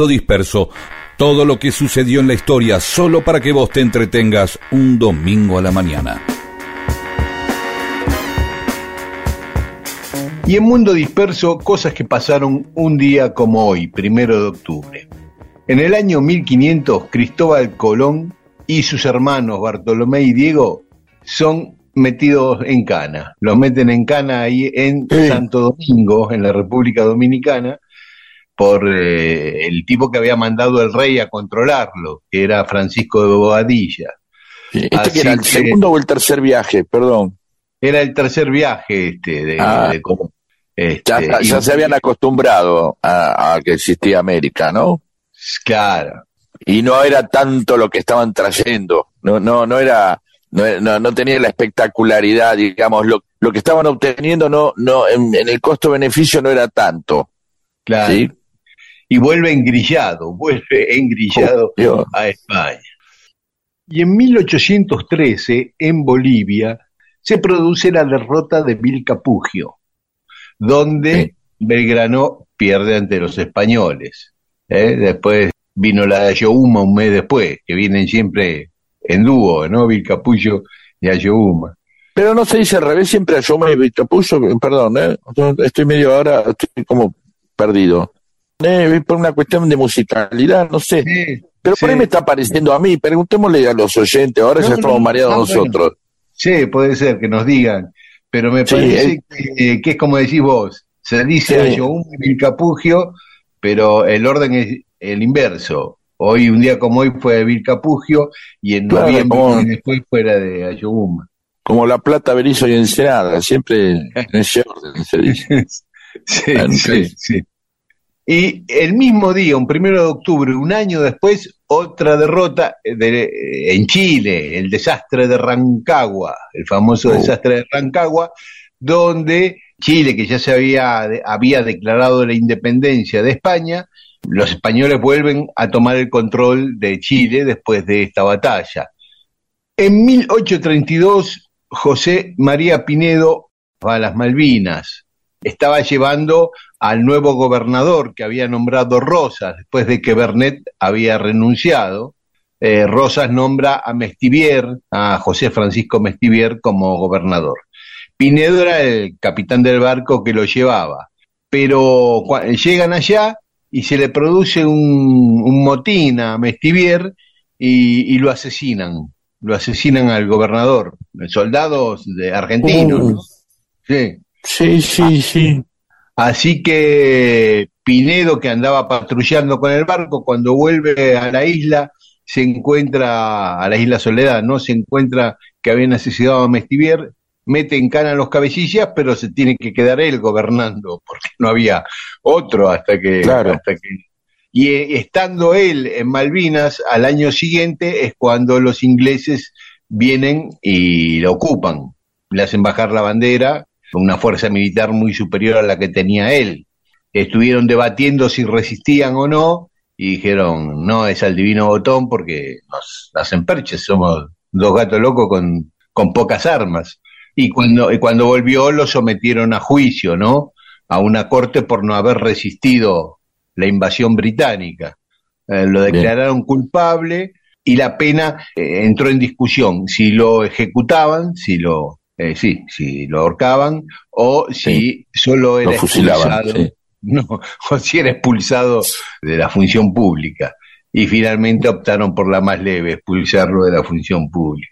Mundo Disperso. Todo lo que sucedió en la historia solo para que vos te entretengas un domingo a la mañana. Y en Mundo Disperso, cosas que pasaron un día como hoy, primero de octubre. En el año 1500, Cristóbal Colón y sus hermanos Bartolomé y Diego son metidos en cana. Los meten en cana ahí en Sí. Santo Domingo, en la República Dominicana, por eh, el tipo que había mandado el rey a controlarlo, que era Francisco de Bobadilla. Este que era el que- segundo o el tercer viaje, perdón. Era el tercer viaje este de, Ah. de. Este, Ya, ya y- se habían acostumbrado a, a que existía América, ¿no? Claro, Y no era tanto lo que estaban trayendo, no, no, no era, no, no, no tenía la espectacularidad, digamos, lo, lo que estaban obteniendo no, no, en, en el costo-beneficio no era tanto, claro. ¿sí? Y vuelve engrillado, vuelve engrillado Dios. a España. Y en 1813, en Bolivia, se produce la derrota de Vilcapugio, donde Sí. Belgrano pierde ante los españoles. ¿eh? Después vino la de Ayohuma un mes después, que vienen siempre en dúo, ¿no? Vilcapugio y Ayohuma. Pero no se dice al revés, siempre a Yoma y Vitapuso, perdón, ¿eh? estoy medio ahora, estoy como perdido. Eh, por una cuestión de musicalidad, no sé. Pero por ahí me está pareciendo a mí, preguntémosle a los oyentes, ahora No, ya estamos no, mareados nosotros. Sí, puede ser que nos digan, pero me Sí, parece que, que es como decís vos, se dice Sí. Ayohuma y Vilcapugio, pero el orden es el inverso. Hoy, un día como hoy, fue de Vilcapugio y en Claro, noviembre como- y después fuera de Ayohuma. Como La Plata, Berizo y Ensenada, siempre en ese orden se dice. sí, Ah, sí, sí. Y el mismo día, un primero de octubre, un año después, otra derrota de- en Chile, el desastre de Rancagua, el famoso Oh. desastre de Rancagua, donde Chile, que ya se había, había declarado la independencia de España, los españoles vuelven a tomar el control de Chile después de esta batalla. En 1832, José María Pinedo va a las Malvinas. Estaba llevando al nuevo gobernador que había nombrado Rosas, después de que Bernet había renunciado. Eh, Rosas nombra a Mestivier, a José Francisco Mestivier, como gobernador. Pinedo era el capitán del barco que lo llevaba, pero llegan allá y se le produce un, un motín a Mestivier y, y lo asesinan, lo asesinan al gobernador, soldados de argentinos, ¿no? Sí. Sí, sí, sí. Así que Pinedo, que andaba patrullando con el barco, cuando vuelve a la isla, se encuentra, a la isla Soledad, ¿no? Se encuentra que habían asesinado a Mestivier, mete en cana a los cabecillas, pero se tiene que quedar él gobernando, porque no había otro hasta que... Claro. hasta que y eh, estando él en Malvinas, al año siguiente es cuando los ingleses vienen y lo ocupan, le hacen bajar la bandera, una fuerza militar muy superior a la que tenía él. Estuvieron debatiendo si resistían o no, y dijeron, no, es al divino botón porque nos hacen perches, somos dos gatos locos con, con pocas armas. Y cuando, y cuando volvió lo sometieron a juicio, ¿no? A una corte por no haber resistido la invasión británica. Eh, lo Bien. declararon culpable y la pena eh, entró en discusión si lo ejecutaban, si lo eh, sí, si lo ahorcaban o si solo era expulsado, sí. no, o si era expulsado de la función pública. Y finalmente optaron por la más leve, expulsarlo de la función pública.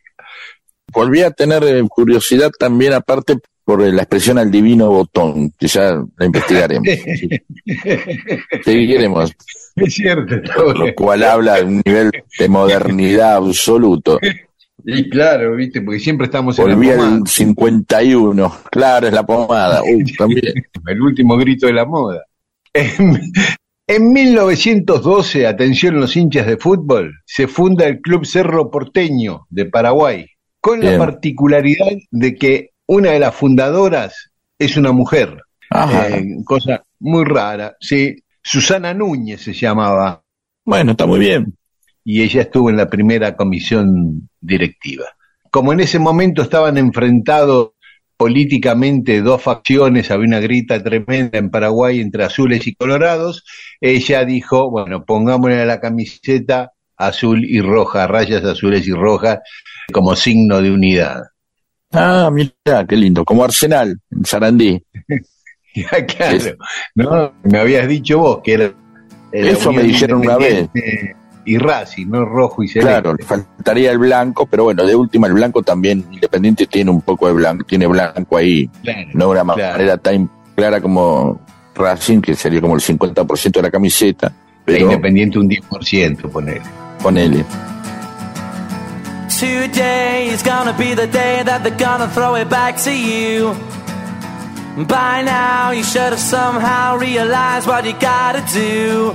Volví a tener eh, curiosidad también, aparte por eh, la expresión al divino botón, que ya la investigaremos. Sí. Seguiremos, es cierto, lo cual habla de un nivel de modernidad absoluto. Y claro, viste, porque siempre estamos en la pomada, 51, claro, es la pomada. Uy, también. el último grito de la moda. En, en 1912, atención los hinchas de fútbol, se funda el Club Cerro Porteño de Paraguay, con la particularidad de que una de las fundadoras es una mujer. Ajá. Eh, cosa muy rara, sí. Susana Núñez se llamaba Bueno, está muy bien. y ella estuvo en la primera comisión directiva. Como en ese momento estaban enfrentados políticamente dos facciones, había una grita tremenda en Paraguay entre azules y colorados, ella dijo, bueno, pongámosle a la camiseta azul y roja, rayas azules y rojas, como signo de unidad. Ah, mira, qué lindo. Como Arsenal, en Sarandí. Ya, claro. No, me habías dicho vos que era. era Eso me dijeron una vez. Y Racing, no rojo y celeste. Claro, le faltaría el blanco, pero bueno, de última el blanco también, Independiente tiene un poco de blanco, tiene blanco ahí, Claro, no de una claro. manera tan clara como Racing, que sería como el 50% de la camiseta, pero Independiente un 10%, ponele. ponele. Today is gonna be the day that they're gonna throw it back to you. By now, you should have somehow realized what you gotta do.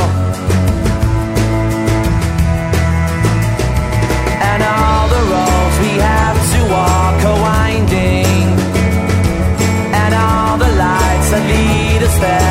is that.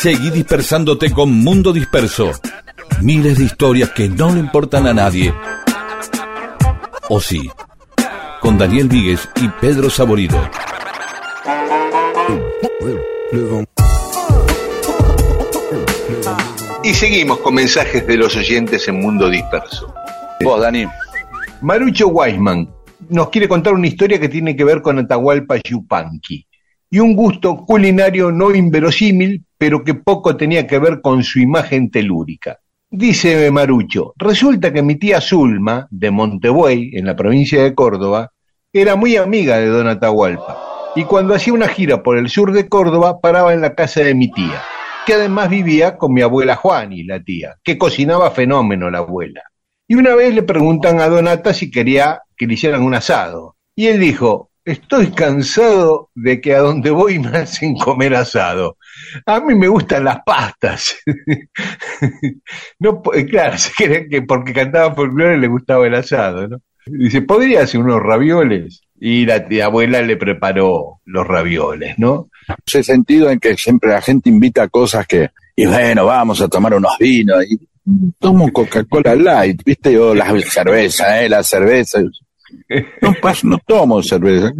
Seguí dispersándote con Mundo Disperso. Miles de historias que no le importan a nadie. O sí. Con Daniel Víguez y Pedro Saborido. Y seguimos con mensajes de los oyentes en Mundo Disperso. Vos, Dani, Marucho Weisman nos quiere contar una historia que tiene que ver con Atahualpa Yupanqui y un gusto culinario no inverosímil, pero que poco tenía que ver con su imagen telúrica. Dice Marucho, resulta que mi tía Zulma, de Montebuey, en la provincia de Córdoba, era muy amiga de don Atahualpa, y cuando hacía una gira por el sur de Córdoba paraba en la casa de mi tía, que además vivía con mi abuela Juani, la tía, que cocinaba fenómeno la abuela. Y una vez le preguntan a Donata si quería que le hicieran un asado. Y él dijo, estoy cansado de que a donde voy me hacen comer asado. A mí me gustan las pastas. no, eh, claro, se cree que porque cantaba folclore le gustaba el asado, ¿no? Dice, ¿podría hacer unos ravioles? Y la tía abuela le preparó los ravioles, ¿no? ese sentido en que siempre la gente invita a cosas que, y bueno, vamos a tomar unos vinos, y tomo Coca-Cola Light, ¿viste? O la cerveza, ¿eh? La cerveza. No, pas- no tomo cerveza.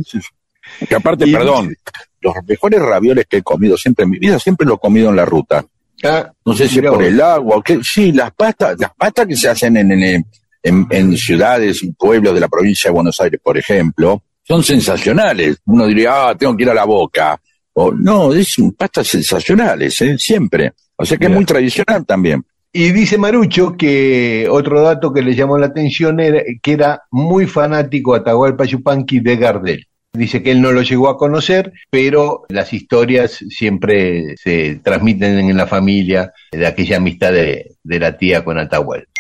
Que aparte, Y- perdón, los mejores ravioles que he comido siempre en mi vida, siempre los he comido en la ruta. Ah, No sé si mirá por el agua o qué. Sí, las pastas, las pastas que se hacen en, en, en- en ciudades y pueblos de la provincia de Buenos Aires, por ejemplo, son sensacionales. Uno diría, ah, tengo que ir a la boca. O no, es pastas sensacionales, ¿eh? siempre. O sea que es muy tradicional también. Y dice Marucho que otro dato que le llamó la atención era que era muy fanático Atahualpa Yupanqui de Gardel. Dice que él no lo llegó a conocer, pero las historias siempre se transmiten en la familia de aquella amistad de, la tía con Atahualpa.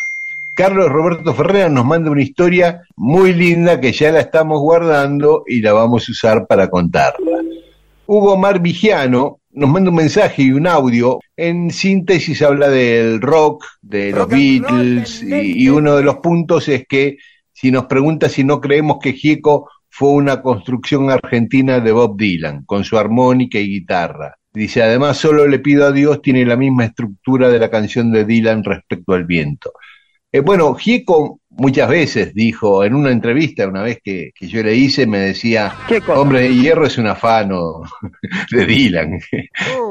Carlos Roberto Ferreira nos manda una historia muy linda que ya la estamos guardando y la vamos a usar para contarla. Hugo Mar Vigiano nos manda un mensaje y un audio. En síntesis habla del rock, de los roll, Beatles, y, y uno de los puntos es que si nos pregunta si no creemos que Gieco fue una construcción argentina de Bob Dylan, con su armónica y guitarra. Dice, además solo le pido a Dios tiene la misma estructura de la canción de Dylan respecto al viento. Eh, bueno, Gieco muchas veces dijo, en una entrevista una vez que, que yo le hice, me decía, hombre de hierro es un afano de Dylan.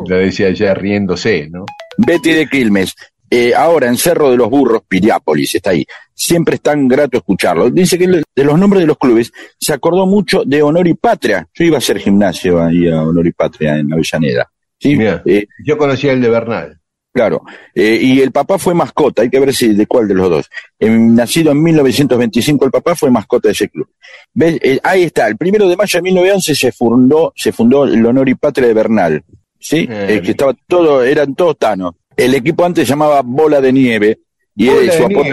Lo decía ya riéndose, ¿no? Betty de Quilmes. eh, ahora en Cerro de los Burros, Piriápolis, está ahí. Siempre es tan grato escucharlo. Dice que de los nombres de los clubes se acordó mucho de Honor y Patria. Yo iba a hacer gimnasio ahí a Honor y Patria en Avellaneda. ¿sí? Mira, Eh, yo conocía el de Bernal. Claro, eh, y el papá fue mascota, hay que ver si de cuál de los dos. Eh, nacido en 1925, el papá fue mascota de ese club. ¿Ves? Eh, ahí está, el primero de mayo de 1911 se fundó, se fundó el Honor y Patria de Bernal, ¿sí? Eh, que estaba todo, eran todos tanos. El equipo antes se llamaba Bola de Nieve, y su apodo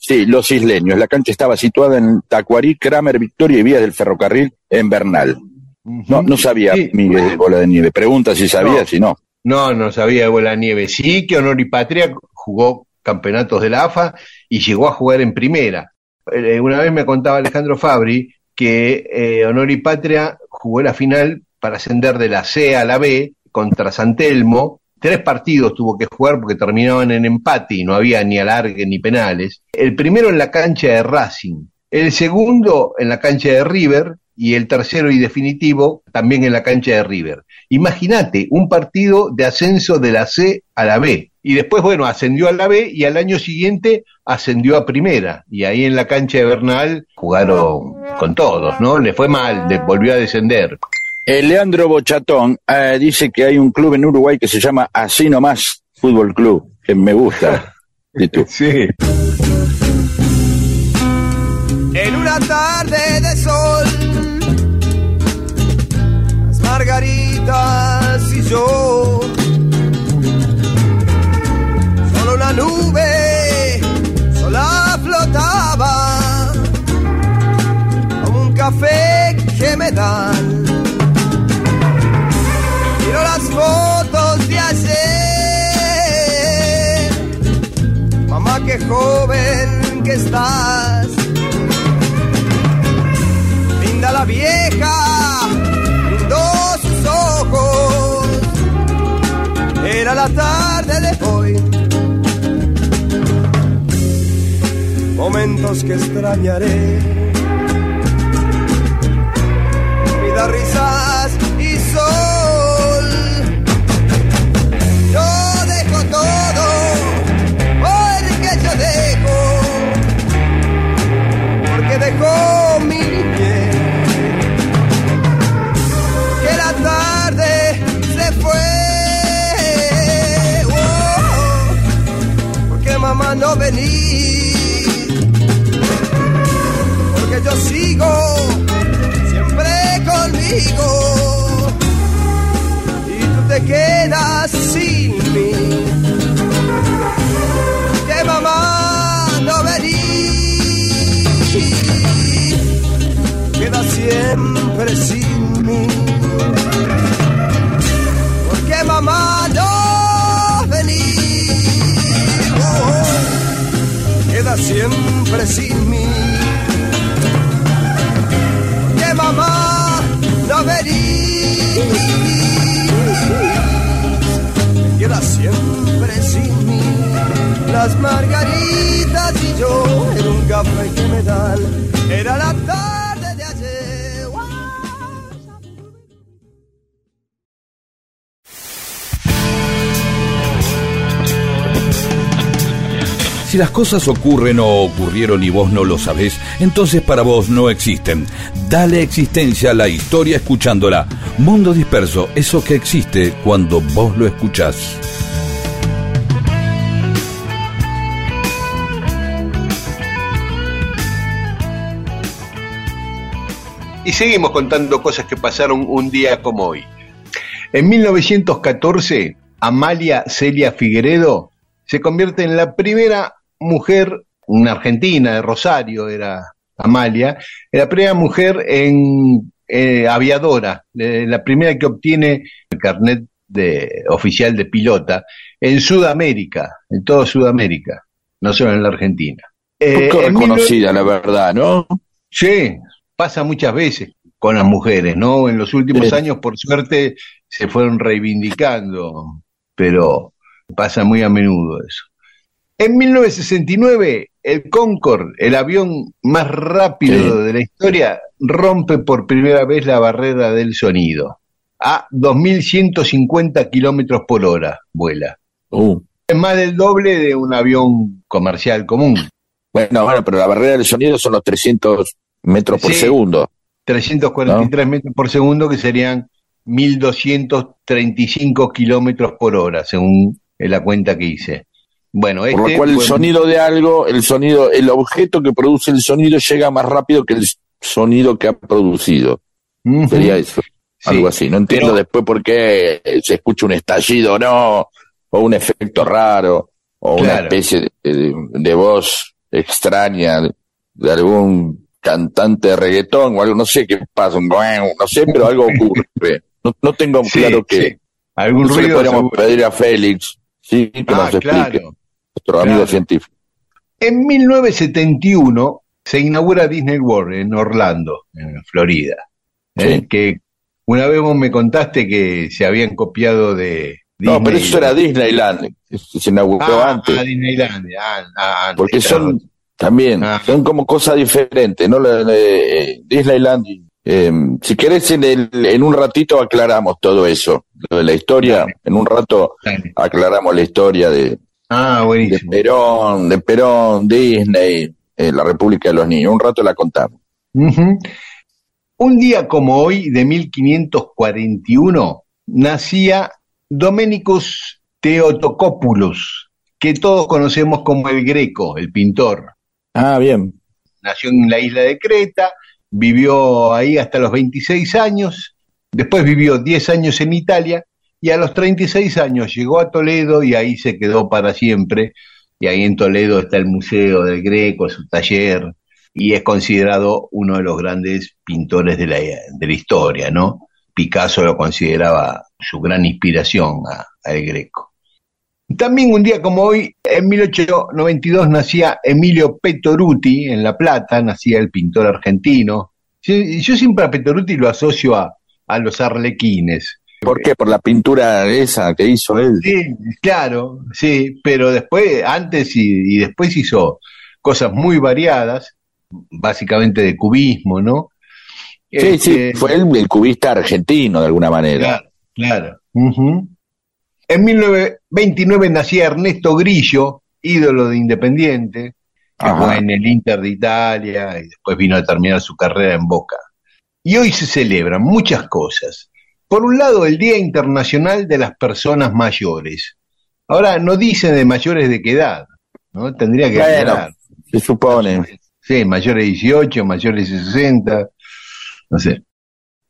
sí, los isleños. La cancha estaba situada en Tacuarí, Kramer, Victoria y Vías del Ferrocarril en Bernal. No, no sabía Sí. Miguel de Bola de Nieve. Pregunta si sabía, No. si no. No, no sabía de Bola Nieve. Sí que Honor y Patria jugó campeonatos de la AFA y llegó a jugar en primera. Eh, una vez me contaba Alejandro Fabri que eh, Honor y Patria jugó la final para ascender de la C a la B contra San Telmo. Tres partidos tuvo que jugar porque terminaban en empate y no había ni alargue ni penales. El primero en la cancha de Racing, el segundo en la cancha de River y el tercero y definitivo también en la cancha de River. Imagínate, un partido de ascenso de la C a la B. Y después, bueno, ascendió a la B y al año siguiente ascendió a primera. Y ahí en la cancha de Bernal jugaron con todos, ¿no? Le fue mal, le volvió a descender. Eh, Leandro Bochatón eh, dice que hay un club en Uruguay que se llama Así Nomás Fútbol Club, que me gusta. ¿Y tú? Sí. En una tarde de sol, margaritas y yo, solo una nube sola flotaba, como un café que me dan. Miro las fotos de ayer, mamá qué joven que estás. Linda la vieja, Era la tarde de hoy. Momentos que extrañaré. Vida, risas y sol. Yo dejo todo, porque yo dejo porque dejó no venís. Porque yo sigo siempre sin mí. Porque mamá no venís, queda siempre sin mí. Las margaritas y yo en un café que me dan. Era la tarde Si las cosas ocurren o ocurrieron y vos no lo sabés, entonces para vos no existen. Dale existencia a la historia escuchándola. Mundo disperso, eso que existe cuando vos lo escuchás. Y seguimos contando cosas que pasaron un día como hoy. En 1914, Amalia Celia Figueredo se convierte en la primera mujer, una argentina de Rosario era Amalia, la primera mujer en eh, aviadora, eh, la primera que obtiene el carnet de oficial de pilota en Sudamérica, en toda Sudamérica, no solo en la Argentina. Eh, Poco reconocida, la verdad, ¿no? Sí, pasa muchas veces con las mujeres, ¿no? En los últimos Sí. años, por suerte, se fueron reivindicando, pero pasa muy a menudo eso. En 1969, el Concorde, el avión más rápido Sí. de la historia, rompe por primera vez la barrera del sonido. A 2.150 kilómetros por hora vuela. Uh. Es más del doble de un avión comercial común. Bueno, bueno, pero la barrera del sonido son los 300 metros por Sí. segundo. 343 metros por segundo, que serían 1235 kilómetros por hora, según la cuenta que hice. Bueno, este Por lo cual el sonido de algo, el sonido, el objeto que produce el sonido llega más rápido que el sonido que ha producido. Sería eso. Sí. Algo así. No entiendo Pero- después por qué eh, se escucha un estallido o no, o un efecto raro, o una especie de, de- de voz extraña de, algún cantante de reggaetón o algo, no sé qué pasa, no sé, pero algo ocurre. No, no tengo Sí, claro que sí. Algún ruido podríamos seguro. pedir a Félix, sí, que Ah, nos explique, claro. nuestro amigo claro. científico. En 1971 se inaugura Disney World en Orlando, en Florida. ¿eh? Sí. Que una vez vos me contaste que se habían copiado de No, pero Disney. eso era Disneyland, se inauguró ah, antes. ah, Disneylandia, ah, ah, porque son también Ah. son como cosas diferentes no La- la- eh, eh, si querés en, el- en un ratito aclaramos todo eso lo de la historia Dale. en un rato Dale. aclaramos la historia de, Ah, de. Perón de Perón Disney eh, la República de los Niños un rato la contamos. Un día como hoy, de 1541, nacía Domenicus Theotokopoulos, que todos conocemos como el Greco, el pintor. ah bien Nació en la isla de Creta, vivió ahí hasta los 26 años, después vivió 10 años en Italia y a los 36 años llegó a Toledo y ahí se quedó para siempre. Y ahí en Toledo está el Museo del Greco, su taller, y es considerado uno de los grandes pintores de la, de la historia, ¿no? Picasso lo consideraba su gran inspiración al Greco. También un día como hoy, en 1892, nacía Emilio Petoruti en La Plata, nacía el pintor argentino. Yo, yo siempre a Petoruti lo asocio a, a los arlequines. ¿por qué? por la pintura esa que hizo él Sí, claro, sí, pero después, antes y, y después hizo cosas muy variadas, básicamente de cubismo, ¿no? sí, sí, Este, fue el cubista argentino de alguna manera Claro, claro. Ujú. En 1929 nacía Ernesto Grillo, ídolo de Independiente, que fue en el Inter de Italia y después vino a terminar su carrera en Boca. Y hoy se celebran muchas cosas. Por un lado, el Día Internacional de las Personas Mayores. Ahora, no dicen de mayores de qué edad, ¿no? Tendría que Bueno, aclarar. se supone Sí, mayores de 18, mayores de 60, no sé.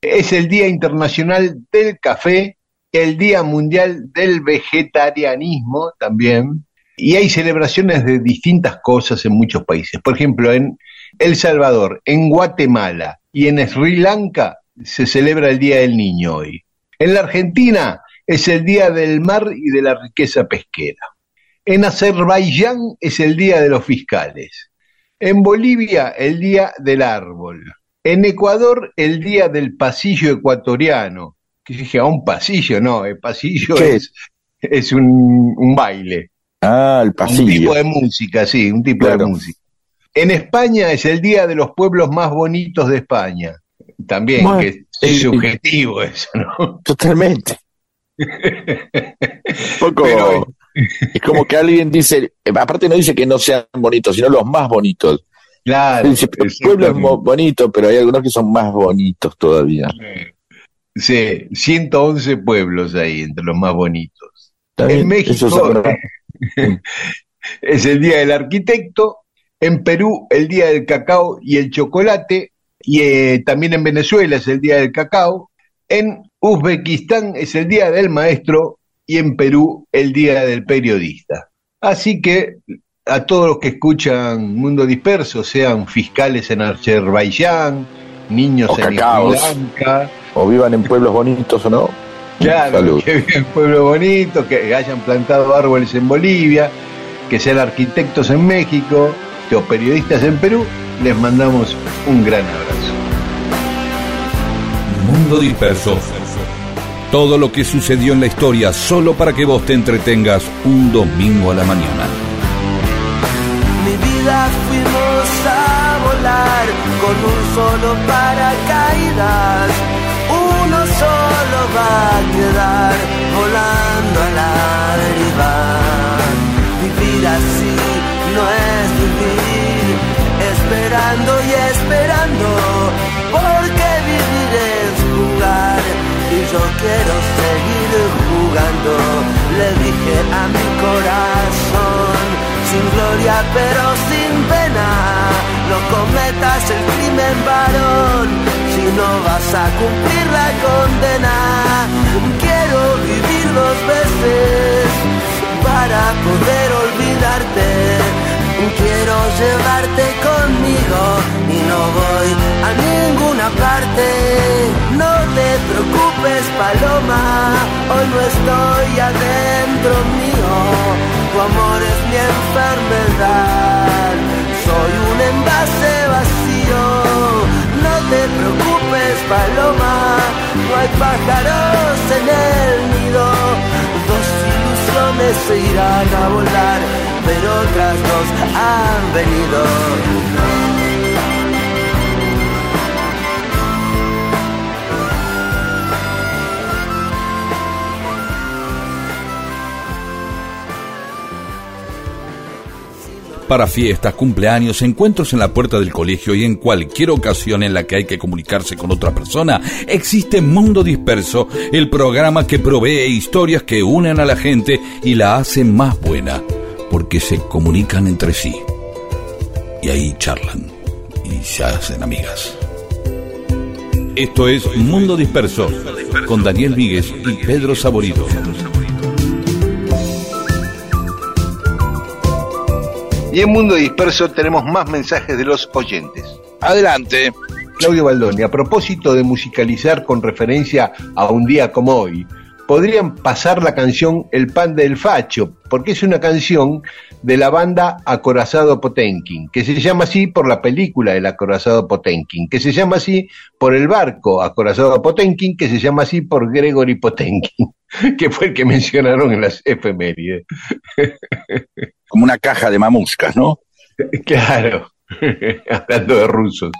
Es el Día Internacional del Café, el Día Mundial del Vegetarianismo también, y hay celebraciones de distintas cosas en muchos países. Por ejemplo, en El Salvador, en Guatemala y en Sri Lanka se celebra el Día del Niño hoy. En la Argentina es el Día del Mar y de la Riqueza Pesquera. En Azerbaiyán es el Día de los Fiscales. En Bolivia, el Día del Árbol. En Ecuador, el Día del Pasillo Ecuatoriano. Que yo dije, ¿a un pasillo? No, el pasillo ¿Qué? es, es un, un baile. ah el Un tipo pasillo de música, sí, un tipo Claro. de música. En España es el Día de los Pueblos más bonitos de España. También, Bueno, que es subjetivo eso, ¿no? Totalmente. Poco. Pero- es como que alguien dice, aparte no dice que no sean bonitos, sino los más bonitos. Claro. Dice, el pueblo es bonito, pero hay algunos que son más bonitos todavía. Sí, 111 pueblos ahí, entre los más bonitos. En México es el Día del Arquitecto, en Perú el Día del Cacao y el Chocolate, y eh, también en Venezuela es el Día del Cacao, en Uzbekistán es el Día del Maestro y en Perú el Día del Periodista. Así que a todos los que escuchan Mundo Disperso, sean fiscales en Azerbaiyán, niños O en Sri cacaos. O vivan en pueblos bonitos o no. Claro, Salud. que viva el pueblo bonito, que hayan plantado árboles en Bolivia, que sean arquitectos en México, que o periodistas en Perú, les mandamos un gran abrazo. Mundo disperso. Todo lo que sucedió en la historia solo para que vos te entretengas un domingo a la mañana. Mi vida fuimos a volar con un solo paracaídas. Quedar volando a la deriva. Vivir así no es vivir, esperando y esperando, porque vivir es jugar. Y yo quiero seguir jugando, le dije a mi corazón sin gloria pero sin pena. No cometas el crimen varón si no vas a cumplir la condena. Llevarte conmigo y no voy a ninguna parte. No te preocupes, paloma, hoy no estoy adentro mío. Tu amor es mi enfermedad, soy un envase vacío. No te preocupes, paloma, no hay pájaros en el nido. Dos ilusiones se irán a volar, pero otras dos han venido. Para fiestas, cumpleaños, encuentros en la puerta del colegio y en cualquier ocasión en la que hay que comunicarse con otra persona, existe Mundo Disperso, el programa que provee historias que unen a la gente y la hacen más buena, porque se comunican entre sí. Y ahí charlan y se hacen amigas. Esto es Mundo Disperso, con Daniel Víguez y Pedro Saborido. Y en Mundo Disperso tenemos más mensajes de los oyentes. Adelante. Claudio Baldoni, a propósito de musicalizar con referencia a un día como hoy, podrían pasar la canción El pan del facho, porque es una canción de la banda Acorazado Potenkin, que se llama así por la película El Acorazado Potenkin, que se llama así por el barco Acorazado Potenkin, que se llama así por Gregory Potenkin, que fue el que mencionaron en las efemérides. Como una caja de mamuscas, ¿no? Claro, hablando de rusos.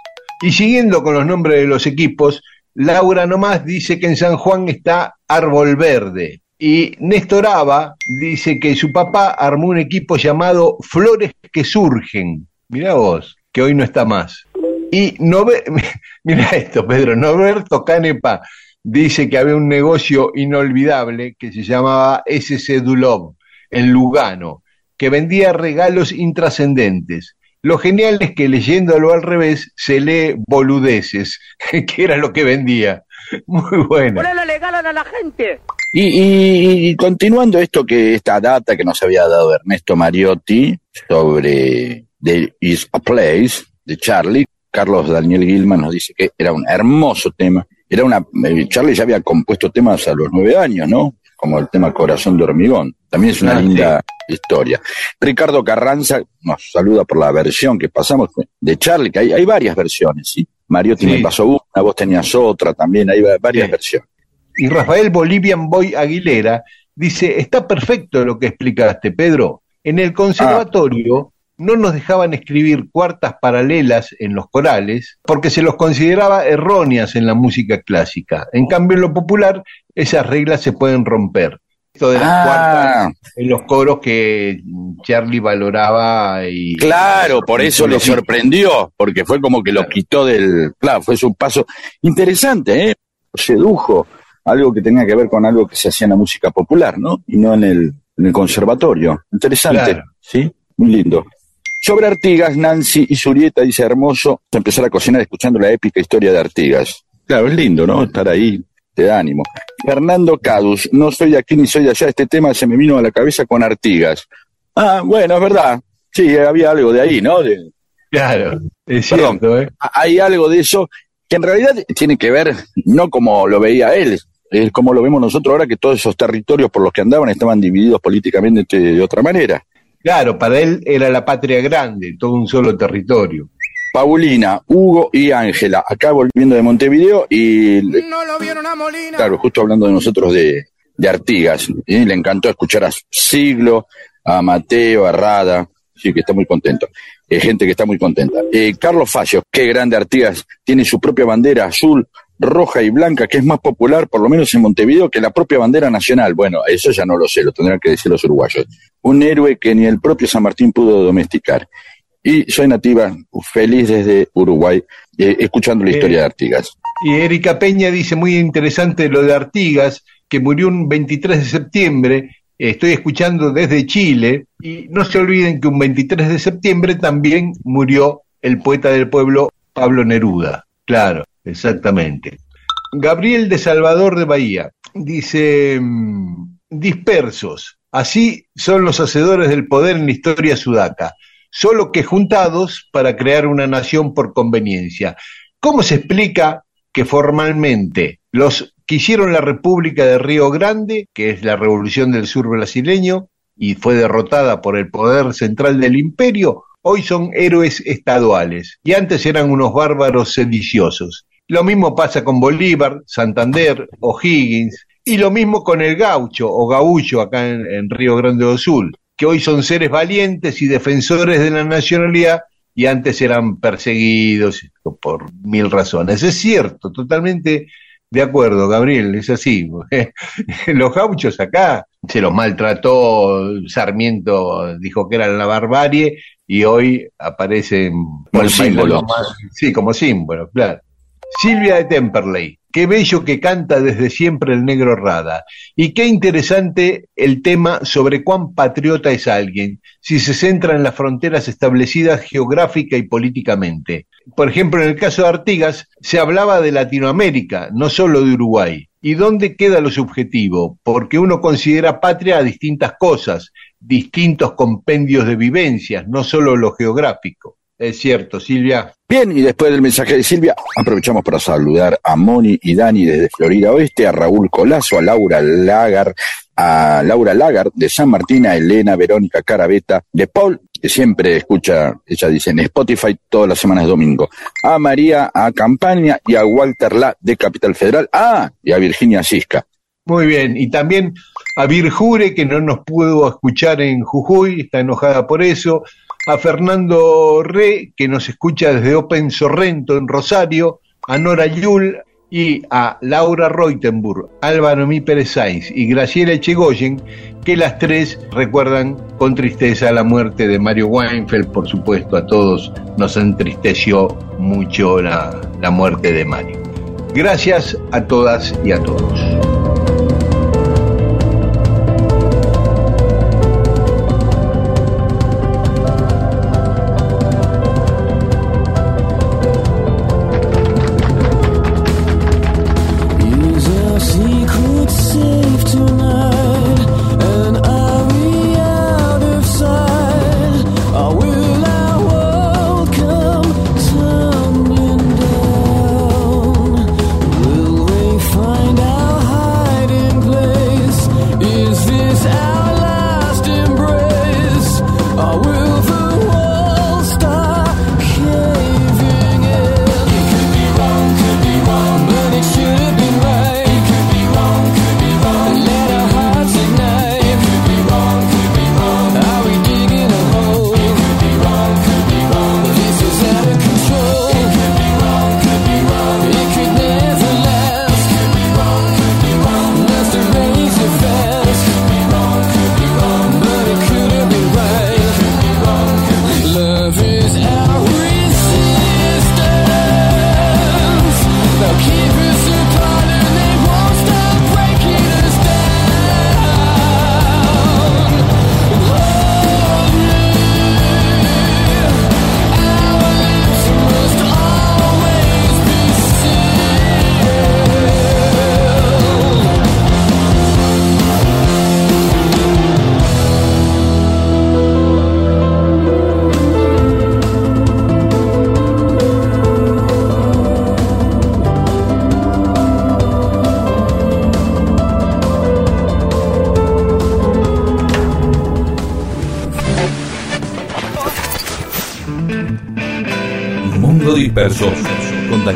Y siguiendo con los nombres de los equipos, Laura nomás dice que en San Juan está Árbol Verde. Y Néstor Ava dice que su papá armó un equipo llamado Flores que Surgen. Mirá vos, que hoy no está más. Y Nove... mira esto, Pedro, Norberto Canepa dice que había un negocio inolvidable que se llamaba SC Dulov en Lugano, que vendía regalos intrascendentes. Lo genial es que leyéndolo al revés se lee boludeces, que era lo que vendía. Muy bueno. Ponele legal a la gente. Y, y- y continuando esto que esta data que nos había dado Ernesto Mariotti sobre There is a Place de Charlie, Carlos Daniel Gilman nos dice que era un hermoso tema. Era una eh, Charlie ya había compuesto temas a los nueve años, ¿no? Como el tema Corazón de Hormigón. También es una Ah, sí. linda historia. Ricardo Carranza nos saluda por la versión que pasamos de Charlie, que hay, hay varias versiones, ¿sí? Mariotti Sí. me pasó una, vos tenías otra también, hay va- varias versiones. Y Rafael Bolivian Boy Aguilera dice, está perfecto lo que explicaste, Pedro. En el conservatorio no nos dejaban escribir cuartas paralelas en los corales porque se los consideraba erróneas en la música clásica. En cambio, en lo popular, esas reglas se pueden romper. Esto de las Ah. cuartas en los coros que Charlie valoraba y... Claro, por eso le sorprendió, porque fue como que lo quitó del. Claro, fue su paso interesante, ¿eh? Sedujo algo que tenía que ver con algo que se hacía en la música popular, ¿no? Y no en el, en el conservatorio. Interesante, Claro. ¿sí? Muy lindo. Sobre Artigas, Nancy y Surieta dice hermoso empezar a cocinar escuchando la épica historia de Artigas. Claro, es lindo, ¿no? Estar ahí, te da ánimo. Fernando Cadus, no soy de aquí ni soy de allá, este tema se me vino a la cabeza con Artigas. Ah, bueno, es verdad. Sí, había algo de ahí, ¿no? De- Claro, es Perdón. cierto, ¿eh? hay algo de eso que en realidad tiene que ver, no como lo veía él, Es como lo vemos nosotros ahora que todos esos territorios por los que andaban estaban divididos políticamente de otra manera. Claro, para él era la patria grande, todo un solo territorio. Paulina, Hugo y Ángela, acá volviendo de Montevideo y No lo vieron a Molina. Claro, justo hablando de nosotros de, de Artigas. ¿sí? Le encantó escuchar a Siglo, a Mateo, a Rada. Sí, que está muy contento. Eh, gente que está muy contenta. Eh, Carlos Facio, qué grande Artigas. Tiene su propia bandera azul, roja y blanca, que es más popular, por lo menos en Montevideo, que la propia bandera nacional. Bueno, eso ya no lo sé, lo tendrán que decir los uruguayos. Un héroe que ni el propio San Martín pudo domesticar. Y soy nativa, feliz desde Uruguay, eh, escuchando la historia de Artigas. Y Erika Peña dice muy interesante lo de Artigas, que murió un 23 de septiembre. Estoy escuchando desde Chile y no se olviden que un 23 de septiembre también murió el poeta del pueblo Pablo Neruda. Claro, exactamente. Gabriel de Salvador de Bahía dice, mm, dispersos, así son los hacedores del poder en la historia sudaca, solo que juntados para crear una nación por conveniencia. ¿Cómo se explica que formalmente los que hicieron la República de Río Grande, que es la revolución del sur brasileño, y fue derrotada por el poder central del imperio, hoy son héroes estaduales y antes eran unos bárbaros sediciosos. Lo mismo pasa con Bolívar, Santander, O'Higgins, y lo mismo con el gaucho o gaullo acá en, en Río Grande do Sul, que hoy son seres valientes y defensores de la nacionalidad y antes eran perseguidos por mil razones. Es cierto, totalmente de acuerdo, Gabriel, es así. Los gauchos acá se los maltrató, Sarmiento dijo que eran la barbarie y hoy aparecen Como símbolo. Sí, como símbolo, claro. Silvia de Temperley, qué bello que canta desde siempre el negro Rada. Y qué interesante el tema sobre cuán patriota es alguien, si se centra en las fronteras establecidas geográfica y políticamente. Por ejemplo, en el caso de Artigas, se hablaba de Latinoamérica, no solo de Uruguay. ¿Y dónde queda lo subjetivo? Porque uno considera patria a distintas cosas, distintos compendios de vivencias, no solo lo geográfico. Es cierto, Silvia. Bien, y después del mensaje de Silvia, aprovechamos para saludar a Moni y Dani desde Florida Oeste, a Raúl Colazo, a Laura Lagar, a Laura Lagar de San Martín, a Elena Verónica Carabeta de Paul, que siempre escucha, ella dice, en Spotify todas las semanas de domingo, a María, a Campaña y a Walter La de Capital Federal, ah, y a Virginia Cisca. Muy bien, y también a Virjure, que no nos pudo escuchar en Jujuy, está enojada por eso, a Fernando Re, que nos escucha desde Open Sorrento en Rosario, a Nora Yul y a Laura Reutenburg, Álvaro Mi Pérez Sainz y Graciela Echegoyen, que las tres recuerdan con tristeza la muerte de Mario Weinfeld, por supuesto a todos nos entristeció mucho la, la muerte de Mario. Gracias a todas y a todos.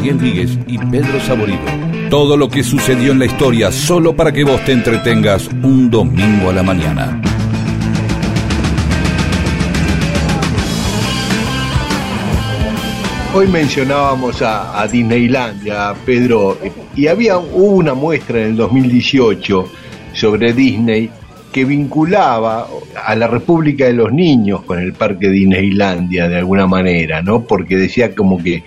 Daniel y Pedro Saborido. Todo lo que sucedió en la historia solo para que vos te entretengas un domingo a la mañana. Hoy mencionábamos a, a Disneylandia, Pedro, y había hubo una muestra en el 2018 sobre Disney que vinculaba a la República de los Niños con el parque Disneylandia de alguna manera, ¿no? Porque decía como que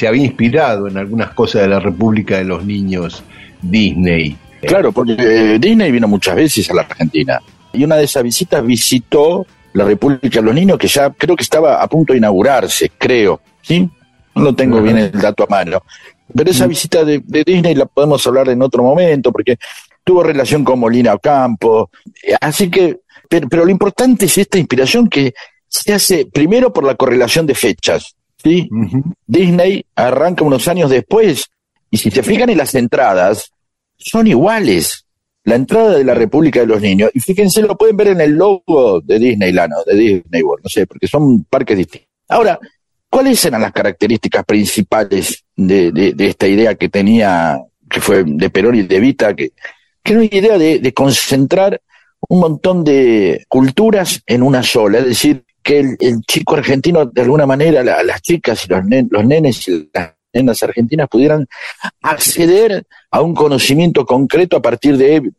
se había inspirado en algunas cosas de la República de los Niños Disney. Claro, porque eh, Disney vino muchas veces a la Argentina. Y una de esas visitas visitó la República de los Niños, que ya creo que estaba a punto de inaugurarse, creo. ¿Sí? No lo tengo bien el dato a mano. Pero esa visita de, de Disney la podemos hablar en otro momento, porque tuvo relación con Molina Ocampo. Eh, Así que, pero, pero lo importante es esta inspiración que se hace primero por la correlación de fechas. ¿Sí? Disney arranca unos años después, y si se fijan en las entradas, son iguales. La entrada de la República de los Niños, y fíjense, lo pueden ver en el logo de Disneyland, o de Disney World, no sé, porque son parques distintos. Ahora, ¿cuáles eran las características principales de, de- de esta idea que tenía, que fue de Perón y de Vita, que, que era una idea de, de concentrar un montón de culturas en una sola, es decir, que el, el chico argentino, de alguna manera, la- las chicas y los, los nenes y las nenas argentinas pudieran acceder a un conocimiento concreto a partir de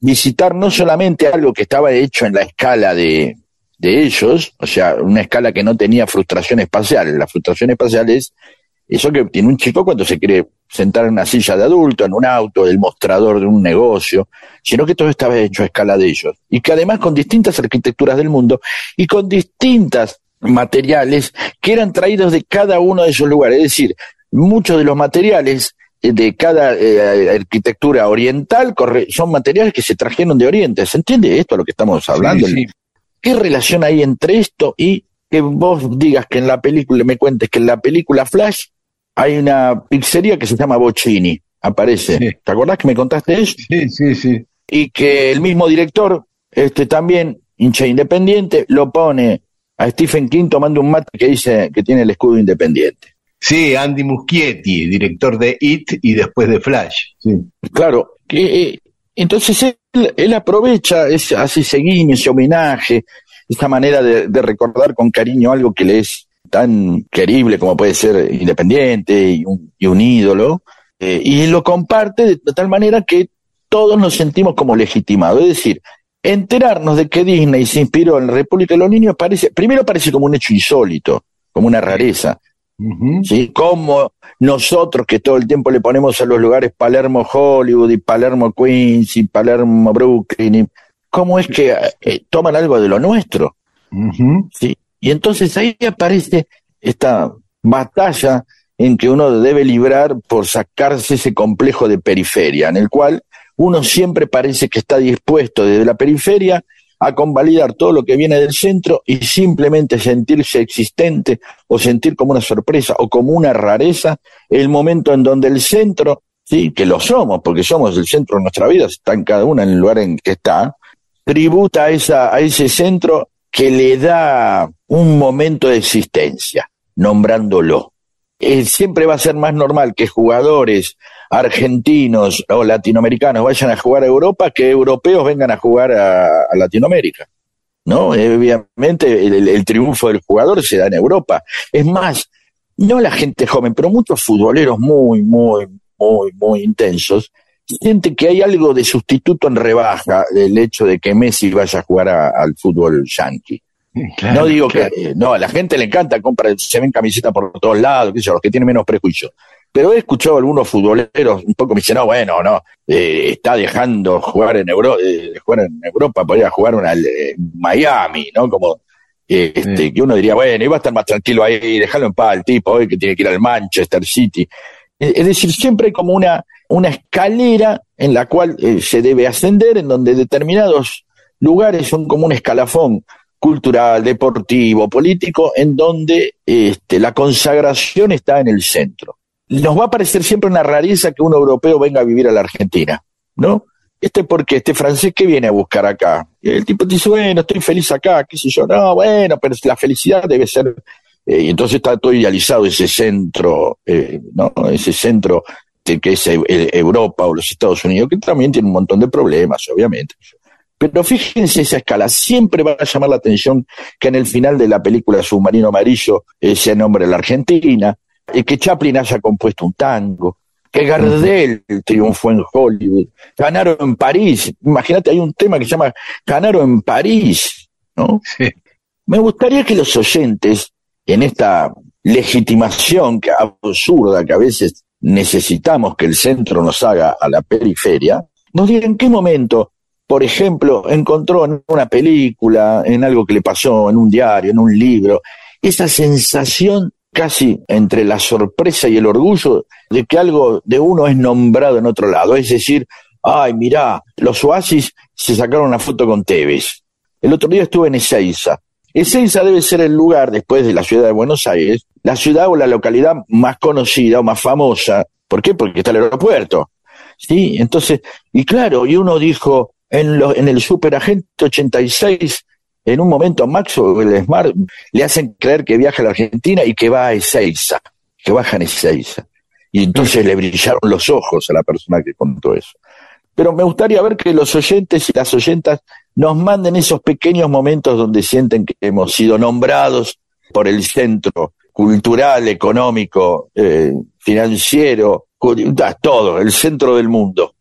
visitar no solamente algo que estaba hecho en la escala de, de ellos, o sea, una escala que no tenía frustración espacial. La frustración espacial es eso que tiene un chico cuando se quiere sentar en una silla de adulto, en un auto, el mostrador de un negocio, sino que todo estaba hecho a escala de ellos. Y que además con distintas arquitecturas del mundo y con distintas materiales que eran traídos de cada uno de esos lugares. Es decir, muchos de los materiales eh, de cada eh, arquitectura oriental son materiales que se trajeron de Oriente. ¿Se entiende esto a lo que estamos hablando? Sí, sí. ¿Qué relación hay entre esto y que vos digas que en la película, me cuentes que en la película Flash hay una pizzería que se llama Bocini, aparece. Sí. ¿Te acordás que me contaste eso? Sí, sí, sí. Y que el mismo director, este también, hincha independiente, lo pone a Stephen King tomando un mate que dice que tiene el escudo independiente. Sí, Andy Muschietti, director de It y después de Flash. Sí. Claro, que, eh, entonces él, él aprovecha, ese, hace ese guiño, ese homenaje, esa manera de, de recordar con cariño algo que le es tan querible como puede ser independiente y un, y un ídolo, eh, y lo comparte de, de tal manera que todos nos sentimos como legitimados. Es decir, enterarnos de que Disney se inspiró en la República de los Niños parece, primero parece como un hecho insólito, como una rareza. ¿sí? Como nosotros que todo el tiempo le ponemos a los lugares Palermo Hollywood y Palermo Queens y Palermo Brooklyn, y ¿cómo es que eh, toman algo de lo nuestro? ¿sí? Y entonces ahí aparece esta batalla en que uno debe librar por sacarse ese complejo de periferia, en el cual uno siempre parece que está dispuesto desde la periferia a convalidar todo lo que viene del centro y simplemente sentirse existente o sentir como una sorpresa o como una rareza el momento en donde el centro, sí, que lo somos, porque somos el centro de nuestra vida, está en cada una en el lugar en que está, tributa a, esa, a ese centro que le da un momento de existencia, nombrándolo. Eh, siempre va a ser más normal que jugadores argentinos o latinoamericanos vayan a jugar a Europa que europeos vengan a jugar a, Latinoamérica. ¿No? Obviamente el, el triunfo del jugador se da en Europa. Es más, no la gente joven, pero muchos futboleros muy, muy, muy, muy intensos sienten que hay algo de sustituto en rebaja del hecho de que Messi vaya a jugar a- al fútbol yankee. Claro, no digo claro. que, eh, no, a la gente le encanta, compra, se ven camisetas por todos lados, qué sé yo, los que tienen menos prejuicio. Pero he escuchado a algunos futboleros un poco me dicen, no, bueno, no, eh, está dejando jugar en Europa, jugar en Europa, podría jugar una eh, Miami, ¿no? Como eh, este, que uno diría, bueno, iba a estar más tranquilo ahí, déjalo en paz el tipo, hoy que tiene que ir al Manchester City. Es es decir, siempre hay como una, una escalera en la cual eh, se debe ascender, en donde determinados lugares son como un escalafón cultural, deportivo, político, en donde este, la consagración está en el centro. Nos va a parecer siempre una rareza que un europeo venga a vivir a la Argentina, ¿no? Este porque este francés que viene a buscar acá. El tipo dice, bueno, estoy feliz acá, qué sé yo. No, bueno, pero la felicidad debe ser Eh, entonces está todo idealizado ese centro, eh, ¿no? Ese centro que es eh, Europa o los Estados Unidos, que también tiene un montón de problemas, obviamente. Pero fíjense esa escala, siempre va a llamar la atención que en el final de la película Submarino Amarillo eh, se nombre la Argentina, eh, que Chaplin haya compuesto un tango, que Gardel triunfó en Hollywood, ganaron en París, imagínate, hay un tema que se llama Ganaron en París, ¿no? Me gustaría que los oyentes, en esta legitimación absurda que a veces necesitamos que el centro nos haga a la periferia, nos digan en qué momento, por ejemplo, encontró en una película, en algo que le pasó, en un diario, en un libro, esa sensación casi entre la sorpresa y el orgullo de que algo de uno es nombrado en otro lado. Es decir, ay, mirá, los oasis se sacaron una foto con Tevez. El otro día estuve en Ezeiza. Ezeiza debe ser el lugar, después de la ciudad de Buenos Aires, la ciudad o la localidad más conocida o más famosa. ¿Por qué? Porque está el aeropuerto. ¿Sí? Entonces, y claro, y uno dijo, en, lo- en el Superagente 86, en un momento a Maxwell Smart le hacen creer que viaja a la Argentina y que va a Ezeiza, que baja en Ezeiza. Y entonces le brillaron los ojos a la persona que contó eso. Pero me gustaría ver que los oyentes y las oyentas nos manden esos pequeños momentos donde sienten que hemos sido nombrados por el centro cultural, económico, eh, financiero, todo, el centro del mundo.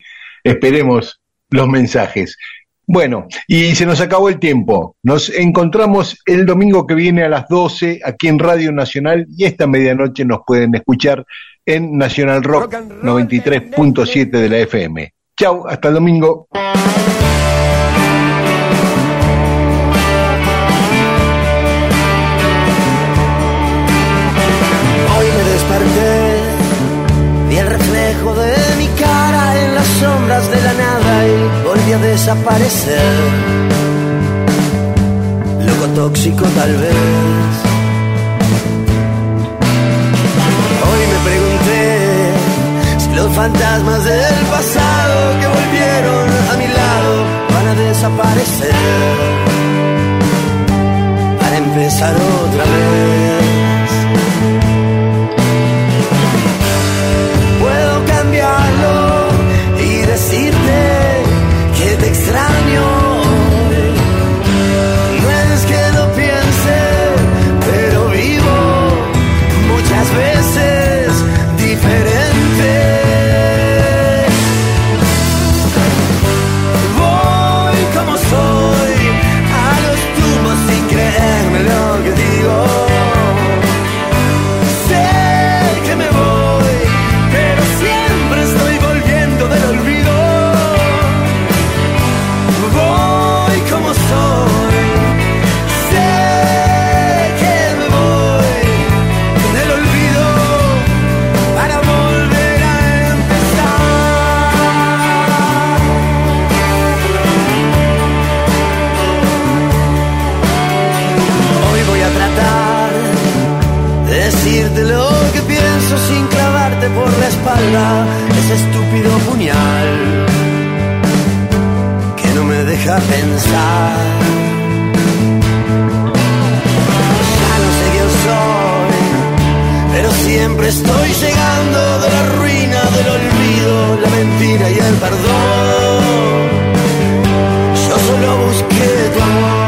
Esperemos los mensajes. Bueno, y se nos acabó el tiempo. Nos encontramos el domingo que viene a las 12 aquí en Radio Nacional y esta medianoche nos pueden escuchar en Nacional Rock 93.7 de la FM. Chau, hasta el domingo. Desaparecer. Loco tóxico tal vez. Hoy me pregunté si los fantasmas del pasado que volvieron a mi lado van a desaparecer. Para empezar otra vez. Que ese estúpido puñal que no me deja pensar. Ya no sé quién soy, pero siempre estoy llegando de la ruina, del olvido, la mentira y el perdón. Yo solo busqué tu amor.